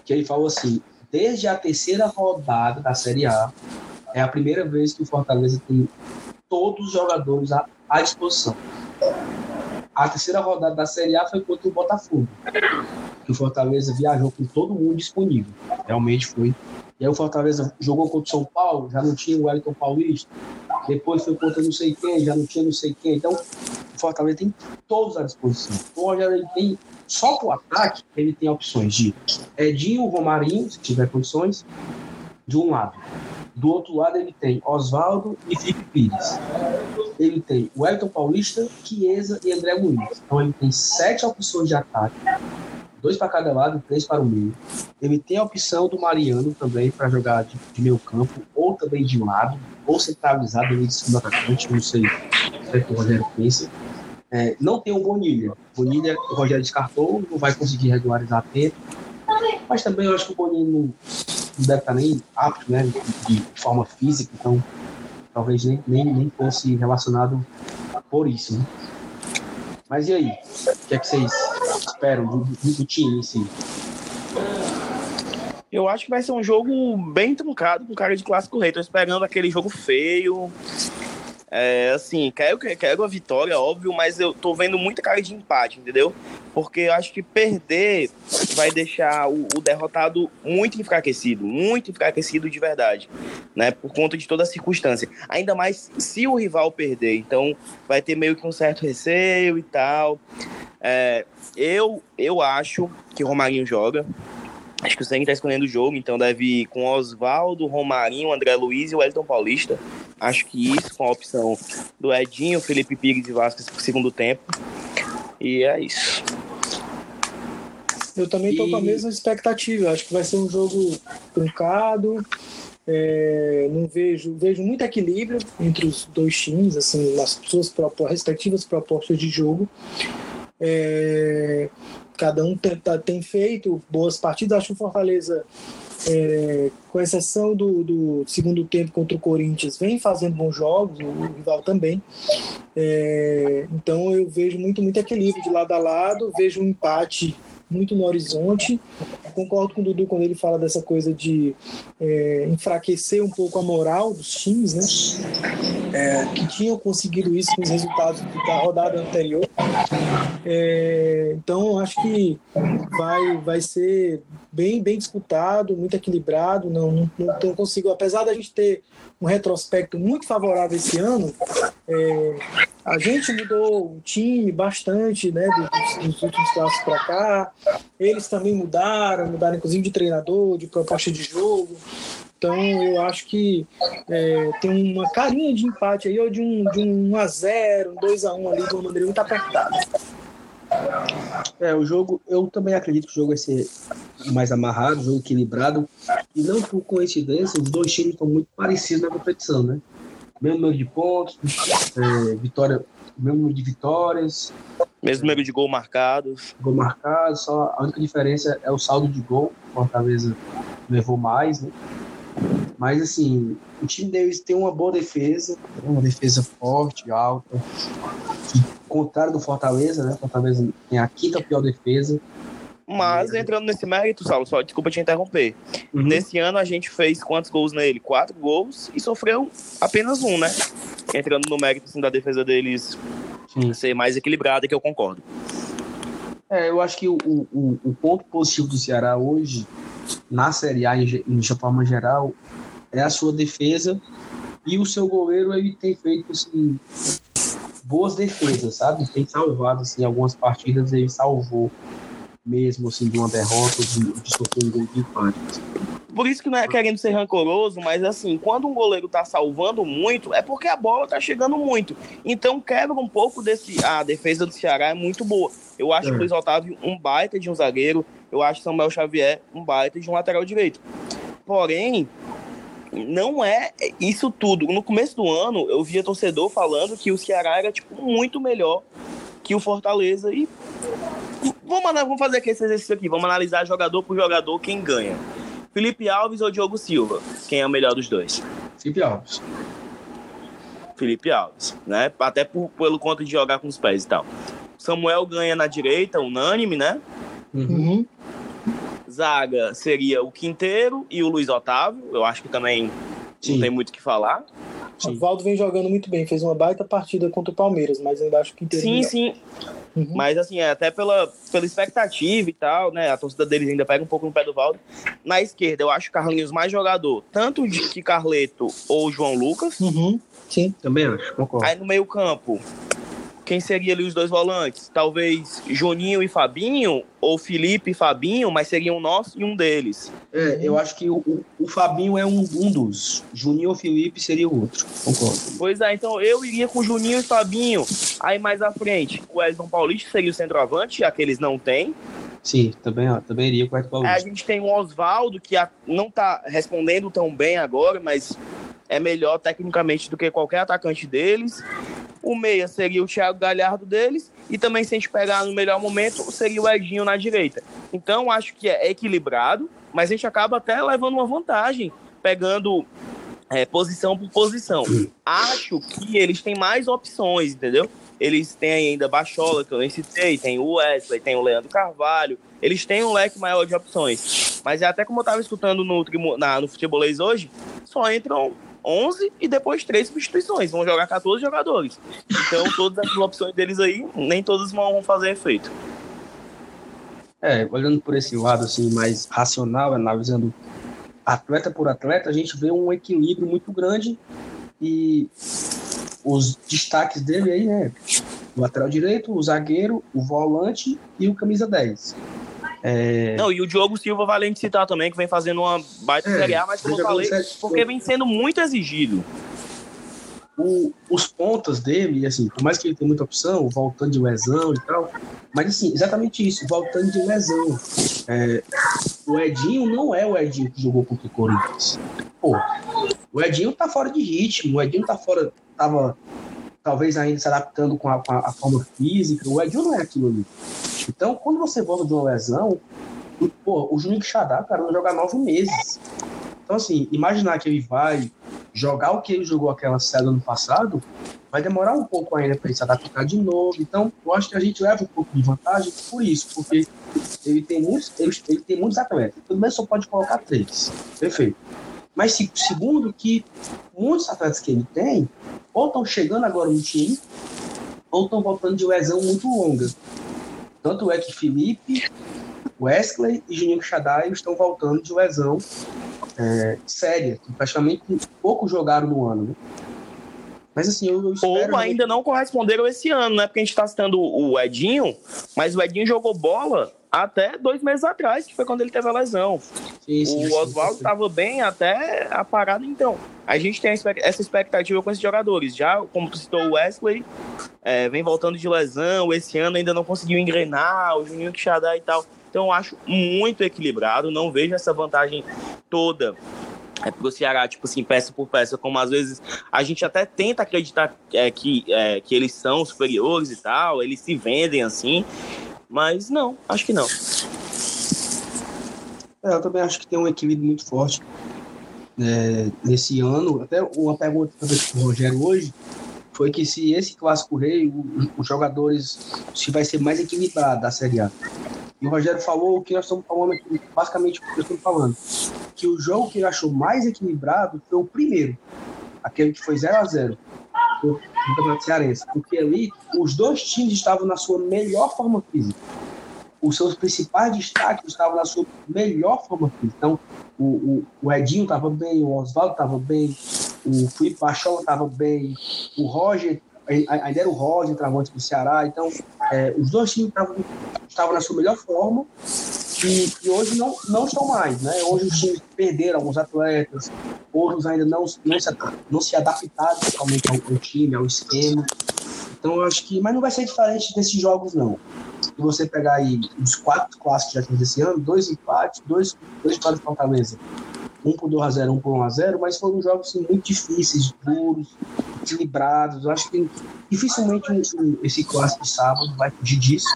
que ele falou assim, desde a terceira rodada da Série A, é a primeira vez que o Fortaleza tem todos os jogadores à, à disposição. A terceira rodada da Série A foi contra o Botafogo. Que o Fortaleza viajou com todo mundo disponível. Realmente foi. E aí o Fortaleza jogou contra o São Paulo, já não tinha o Wellington Paulista. Depois foi contra não sei quem, já não tinha não sei quem. Então, o Fortaleza tem todos à disposição. O Rogério ele tem, só para o ataque, ele tem opções de Edinho, Romarinho, se tiver condições, de um lado. Do outro lado, ele tem Oswaldo e Felipe Pires. Ele tem o Elton Paulista, Chiesa e André Muniz. Então, ele tem sete opções de ataque, dois para cada lado e três para o meio. Ele tem a opção do Mariano também para jogar de, de, meio campo, ou também de lado, ou centralizado ali de segundo atacante, não sei, o que o Rogério pensa. É, não tem o Bonilha. Bonilha, o Rogério descartou, não vai conseguir regularizar tempo. Mas também eu acho que o Bonilha não, deve estar nem apto, né, de forma física, então talvez nem, nem, nem fosse relacionado por isso, né? Mas e aí? O que é que vocês esperam do, do time em si? Eu acho que vai ser um jogo bem truncado com cara de clássico rei. Tô esperando aquele jogo feio, é, assim, quero, quero a vitória, óbvio, mas eu tô vendo muita cara de empate, entendeu? Porque eu acho que perder vai deixar o, o, derrotado muito enfraquecido, muito enfraquecido de verdade, né? Por conta de toda a circunstância. Ainda mais se o rival perder, então vai ter meio que um certo receio e tal. É, eu, eu acho que Romarinho joga. Acho que o Senna tá escolhendo o jogo, então deve ir com Oswaldo, Romarinho, André Luiz e o Elton Paulista. Acho que isso, com a opção do Edinho, Felipe Pires e Vasco pro segundo tempo. E é isso. Eu também estou com a mesma expectativa. Acho que vai ser um jogo truncado. É, não vejo vejo muito equilíbrio entre os dois times, assim, nas suas respectivas propostas de jogo. É, cada um tem, tá, tem, feito boas partidas. Acho que o Fortaleza, é, com exceção do, do, segundo tempo contra o Corinthians, vem fazendo bons jogos, o rival também. É, então eu vejo muito, muito equilíbrio de lado a lado, vejo um empate muito no horizonte. Concordo com o Dudu quando ele fala dessa coisa de é, enfraquecer um pouco a moral dos times, né? É, que tinham conseguido isso com os resultados da rodada anterior. É, então, acho que vai, vai ser bem, bem disputado, muito equilibrado. Não, não, não consigo, apesar da gente ter um retrospecto muito favorável esse ano, é, a gente mudou o time bastante, né, dos, dos últimos classes para cá. Eles também mudaram, mudaram inclusive de treinador, de proposta de jogo. Então eu acho que é, tem uma carinha de empate aí, ou de um, de um 1x0, um 2x1 ali, de uma maneira muito apertada. É, o jogo, eu também acredito que o jogo vai ser mais amarrado, jogo equilibrado. E não por coincidência, os dois times estão muito parecidos na competição, né? Mesmo número de pontos, é, vitória, mesmo número de vitórias. Mesmo número de gol marcados. Gol marcado, só a única diferença é o saldo de gol. Fortaleza levou mais, né? Mas assim, o time deles tem uma boa defesa, uma defesa forte, alta. Contrário do Fortaleza, né? Fortaleza tem a quinta pior defesa. Mas entrando nesse mérito, Saulo, só desculpa te interromper. Uhum. Nesse ano a gente fez quantos gols nele? Quatro gols e sofreu apenas um, né? Entrando no mérito assim, da defesa deles Sim. ser mais equilibrada, que eu concordo. É, eu acho que o, o, o ponto positivo do Ceará hoje, na Série A, em, em forma geral, é a sua defesa e o seu goleiro ele tem feito assim, boas defesas, sabe? Tem salvado assim, algumas partidas, ele salvou mesmo assim, de uma derrota, de, de sofrer um gol de empate. Por isso que não é querendo ser rancoroso, mas assim, quando um goleiro tá salvando muito, é porque a bola tá chegando muito. Então quebra um pouco desse. A defesa do Ceará é muito boa. Eu acho é. que o Luiz Otávio um baita de um zagueiro. Eu acho Samuel Xavier um baita de um lateral direito. Porém, não é isso tudo. No começo do ano, eu via torcedor falando que o Ceará era tipo muito melhor que o Fortaleza e vamos, vamos fazer aqui esse exercício aqui, vamos analisar jogador por jogador quem ganha. Felipe Alves ou Diogo Silva? Quem é o melhor dos dois? Felipe Alves. Felipe Alves, né? Até por, pelo conto de jogar com os pés e tal. Samuel ganha na direita, unânime, né? Uhum. Zaga seria o Quinteiro e o Luiz Otávio. Eu acho que também Sim. não tem muito o que falar. O Valdo vem jogando muito bem, fez uma baita partida contra o Palmeiras, mas ainda acho que Sim, sim. Uhum. Mas assim, é até pela, pela expectativa e tal, né? A torcida deles ainda pega um pouco no pé do Valdo. Na esquerda, eu acho Carlinhos mais jogador, tanto de que Carleto ou João Lucas. Uhum. Sim, também acho, concordo. Aí no meio-campo, quem seria ali os dois volantes? Talvez Juninho e Fabinho, ou Felipe e Fabinho, mas seria um nosso e um deles. É, eu acho que o, o, Fabinho é um, um dos. Juninho ou Felipe seria o outro. Concordo. Pois é, então eu iria com Juninho e Fabinho. Aí mais à frente, o Wellington Paulista seria o centroavante, já que eles não têm. Sim, também, ó, também iria com o Edson Aí a gente tem o Oswaldo, que não tá respondendo tão bem agora, mas é melhor tecnicamente do que qualquer atacante deles. O meia seria o Thiago Galhardo deles. E também, se a gente pegar no melhor momento, seria o Edinho na direita. Então, acho que é equilibrado, mas a gente acaba até levando uma vantagem, pegando é, posição por posição. Acho que eles têm mais opções, entendeu? Eles têm ainda Bachola, que eu nem citei, tem o Wesley, tem o Leandro Carvalho. Eles têm um leque maior de opções. Mas é até como eu estava escutando no, na, no futebolês hoje, só entram 11 e depois três substituições. Vão jogar 14 jogadores. Então, todas as opções deles aí, nem todas vão fazer efeito. É, olhando por esse lado assim mais racional, analisando atleta por atleta, a gente vê um equilíbrio muito grande e os destaques dele aí, né? O lateral direito, o zagueiro, o volante e o camisa 10. É, Não, e o Diogo Silva, valente citar também, que vem fazendo uma baita É, Série A, mas como eu falei, série- porque vem sendo muito exigido. o- os pontas dele, assim, por mais que ele tenha muita opção, voltando de lesão e tal, mas assim, exatamente isso, voltando de lesão. É, o Edinho não é o Edinho que jogou contra o Corinthians. Pô, o Edinho tá fora de ritmo, o Edinho tá fora, tava talvez ainda se adaptando com a, com a- forma física, o Edinho não é aquilo ali. Então, quando você volta de uma lesão, pô, o Juninho Xadá, cara, vai jogar nove meses. Então, assim, imaginar que ele vai jogar o que ele jogou aquela série ano passado, vai demorar um pouco ainda para ele se adaptar de novo. Então, eu acho que a gente leva um pouco de vantagem por isso, porque ele tem muitos, ele, ele tem muitos atletas. Tudo bem, só pode colocar três. Perfeito. Mas se- segundo que muitos atletas que ele tem, ou estão chegando agora no time, ou estão voltando de lesão muito longa. Tanto é que Felipe, Wesley e Juninho Xadai estão voltando de lesão é, séria, que praticamente pouco jogaram no ano. Né? Mas assim, eu, eu espero. Ou ainda não corresponderam esse ano, né? Porque a gente tá citando o Edinho, mas o Edinho jogou bola até dois meses atrás, que foi quando ele teve a lesão. Sim, sim, O Oswaldo estava bem até a parada, então. A gente tem essa expectativa com esses jogadores. Já, como citou o Wesley, é, vem voltando de lesão, esse ano ainda não conseguiu engrenar, o Juninho Quixadá e tal. Então, eu acho muito equilibrado, não vejo essa vantagem toda é pro Ceará, tipo assim, peça por peça, como às vezes a gente até tenta acreditar é, que, é, que eles são superiores e tal, eles se vendem assim, mas não, acho que não. É, eu também acho que tem um equilíbrio muito forte é, nesse ano. Até uma pergunta que eu fiz Rogério hoje foi que se esse clássico rei, os jogadores, se vai ser mais equilibrado da Série A. E o Rogério falou o que nós estamos falando aqui, basicamente o que eu estou falando, que o jogo que ele achou mais equilibrado foi o primeiro, aquele que foi 0 a 0 no no Campeonato Cearense, porque ali os dois times estavam na sua melhor forma física os seus principais destaques estavam na sua melhor forma física. Então, o, o, o Edinho estava bem, o Oswaldo estava bem, o Felipe Pachola estava bem, o Roger, ainda era o Roger, travante do Ceará. Então, é, os dois times estavam na sua melhor forma e, e hoje não, não estão mais. Né? Hoje os times perderam alguns atletas, outros ainda não, não, se, não se adaptaram totalmente ao, ao time, ao esquema. Então, eu acho que. Mas não vai ser diferente desses jogos, não se você pegar aí os quatro clássicos que já teve esse ano, dois empates, dois, dois vitórias do Fortaleza. Um por 2x0, um por 1x0, mas foram jogos assim, muito difíceis, duros, equilibrados. Eu acho que dificilmente esse clássico de sábado vai fugir disso.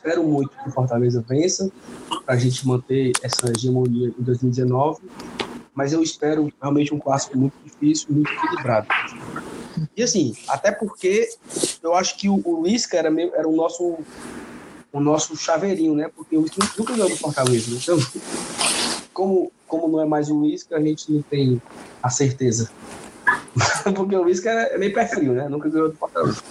Espero muito que o Fortaleza vença, para a gente manter essa hegemonia em 2019. Mas eu espero realmente um clássico muito difícil, muito equilibrado. E assim, até porque eu acho que o, o Lisca era, meio, era o nosso o nosso chaveirinho, né? Porque o Lisca nunca ganhou do Fortaleza. Então, como, como não é mais o Lisca, a gente não tem a certeza. porque o Lisca é meio frio, né? Nunca ganhou do Fortaleza.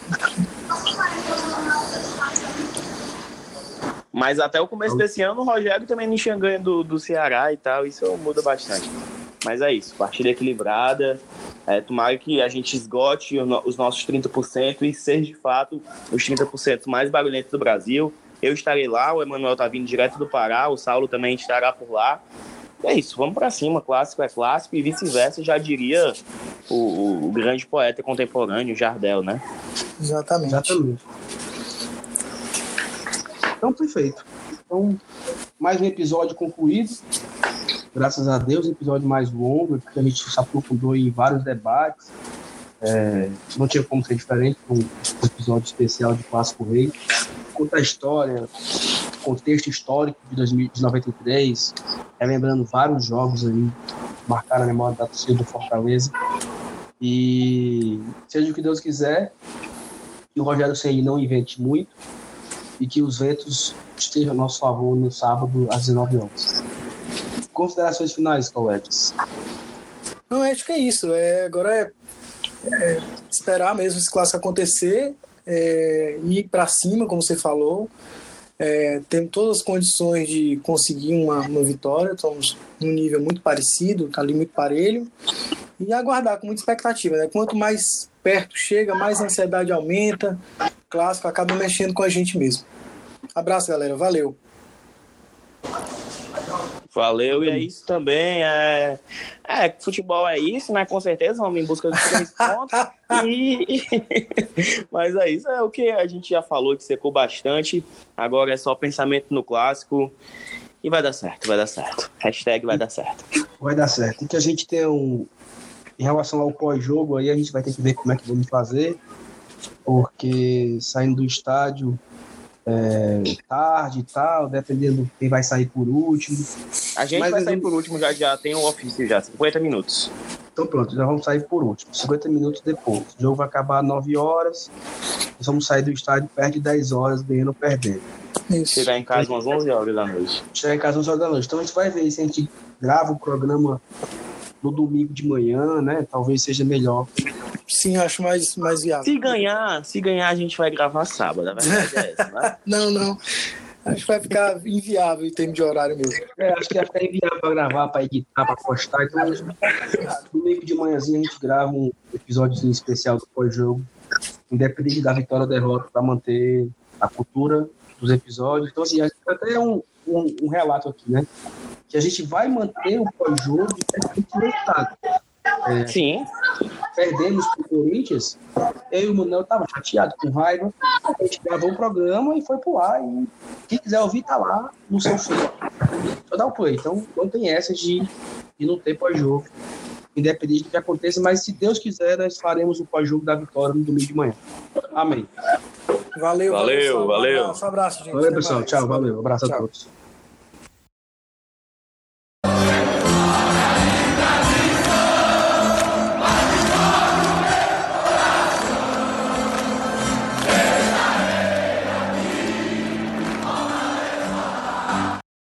Mas até o começo desse ano, o Rogério também não tinha ganho do, do Ceará e tal, isso muda bastante. Mas é isso, partida equilibrada. É, tomara que a gente esgote os nossos 30% e seja de fato os 30% mais barulhentos do Brasil. Eu estarei lá, o Emanuel está vindo direto do Pará, o Saulo também estará por lá. É isso, vamos para cima, clássico é clássico e vice-versa, já diria o, o, o, grande poeta contemporâneo, Jardel, né? Exatamente. Exatamente. Então, perfeito. Então, mais um episódio concluído. Graças a Deus, um episódio mais longo, porque a gente se aprofundou em vários debates. É, não tinha como ser diferente com um episódio especial de Clássico Rei. Conta a história, contexto histórico de, 2000, de 93, relembrando vários jogos ali, marcaram a memória da torcida do Fortaleza. E seja o que Deus quiser, que o Rogério Senni não invente muito e que os ventos estejam a nosso favor no sábado às 19 horas. Considerações finais, colegas? Não, acho que é isso. É, agora é, é esperar mesmo esse clássico acontecer, é, ir para cima, como você falou, é, temos todas as condições de conseguir uma, uma vitória, estamos num nível muito parecido, tá ali muito parelho, e aguardar com muita expectativa. Né? Quanto mais perto chega, mais a ansiedade aumenta, o clássico acaba mexendo com a gente mesmo. Abraço, galera. Valeu. Valeu, e é isso também. É, é, futebol é isso, né? Com certeza, vamos em busca de três pontos. e... Mas é isso, é o que a gente já falou, que secou bastante. Agora é só pensamento no clássico. E vai dar certo, vai dar certo. Hashtag vai dar certo. Vai dar certo. E que a gente tem um. Em relação ao pós-jogo, aí a gente vai ter que ver como é que vamos fazer. Porque saindo do estádio, é, tarde e tal, dependendo de quem vai sair por último. A gente Mas vai sair por último, já, já tem o um ofício já, 50 minutos. Então pronto, já vamos sair por último, 50 minutos depois. O jogo vai acabar às 9 horas, nós vamos sair do estádio perto de 10 horas, ganhando ou perdendo. Isso. Chegar em casa umas 11 horas da noite. Chegar em casa umas 11 horas da noite. Então a gente vai ver se a gente grava o programa no domingo de manhã, né? Talvez seja melhor Sim, acho mais, mais viável. Se ganhar, se ganhar, a gente vai gravar sábado. A verdade é essa, né? não, não. Acho que vai ficar inviável em termos de horário mesmo. É, acho que vai ficar inviável para gravar, para editar, para postar. Então, domingo de manhãzinho a gente grava um episódio especial do pós-jogo, independente da vitória ou derrota, para manter a cultura dos episódios. Então, assim, até um, um, um relato aqui, né? Que a gente vai manter o pós-jogo resultado. É, Sim. Perdemos pro Corinthians, eu e o Manuel tava chateado, com raiva. A gente gravou o programa e foi pro ar. E quem quiser ouvir, tá lá no seu feed. Só dá o play. Então não tem essa de, de não ter pós-jogo. Independente do que aconteça, mas se Deus quiser, nós faremos o pós-jogo da vitória no domingo de manhã. Amém. Valeu, valeu. Valeu, valeu. Um abraço, gente. Valeu, pessoal. Tchau, valeu. Um abraço Tchau. a todos.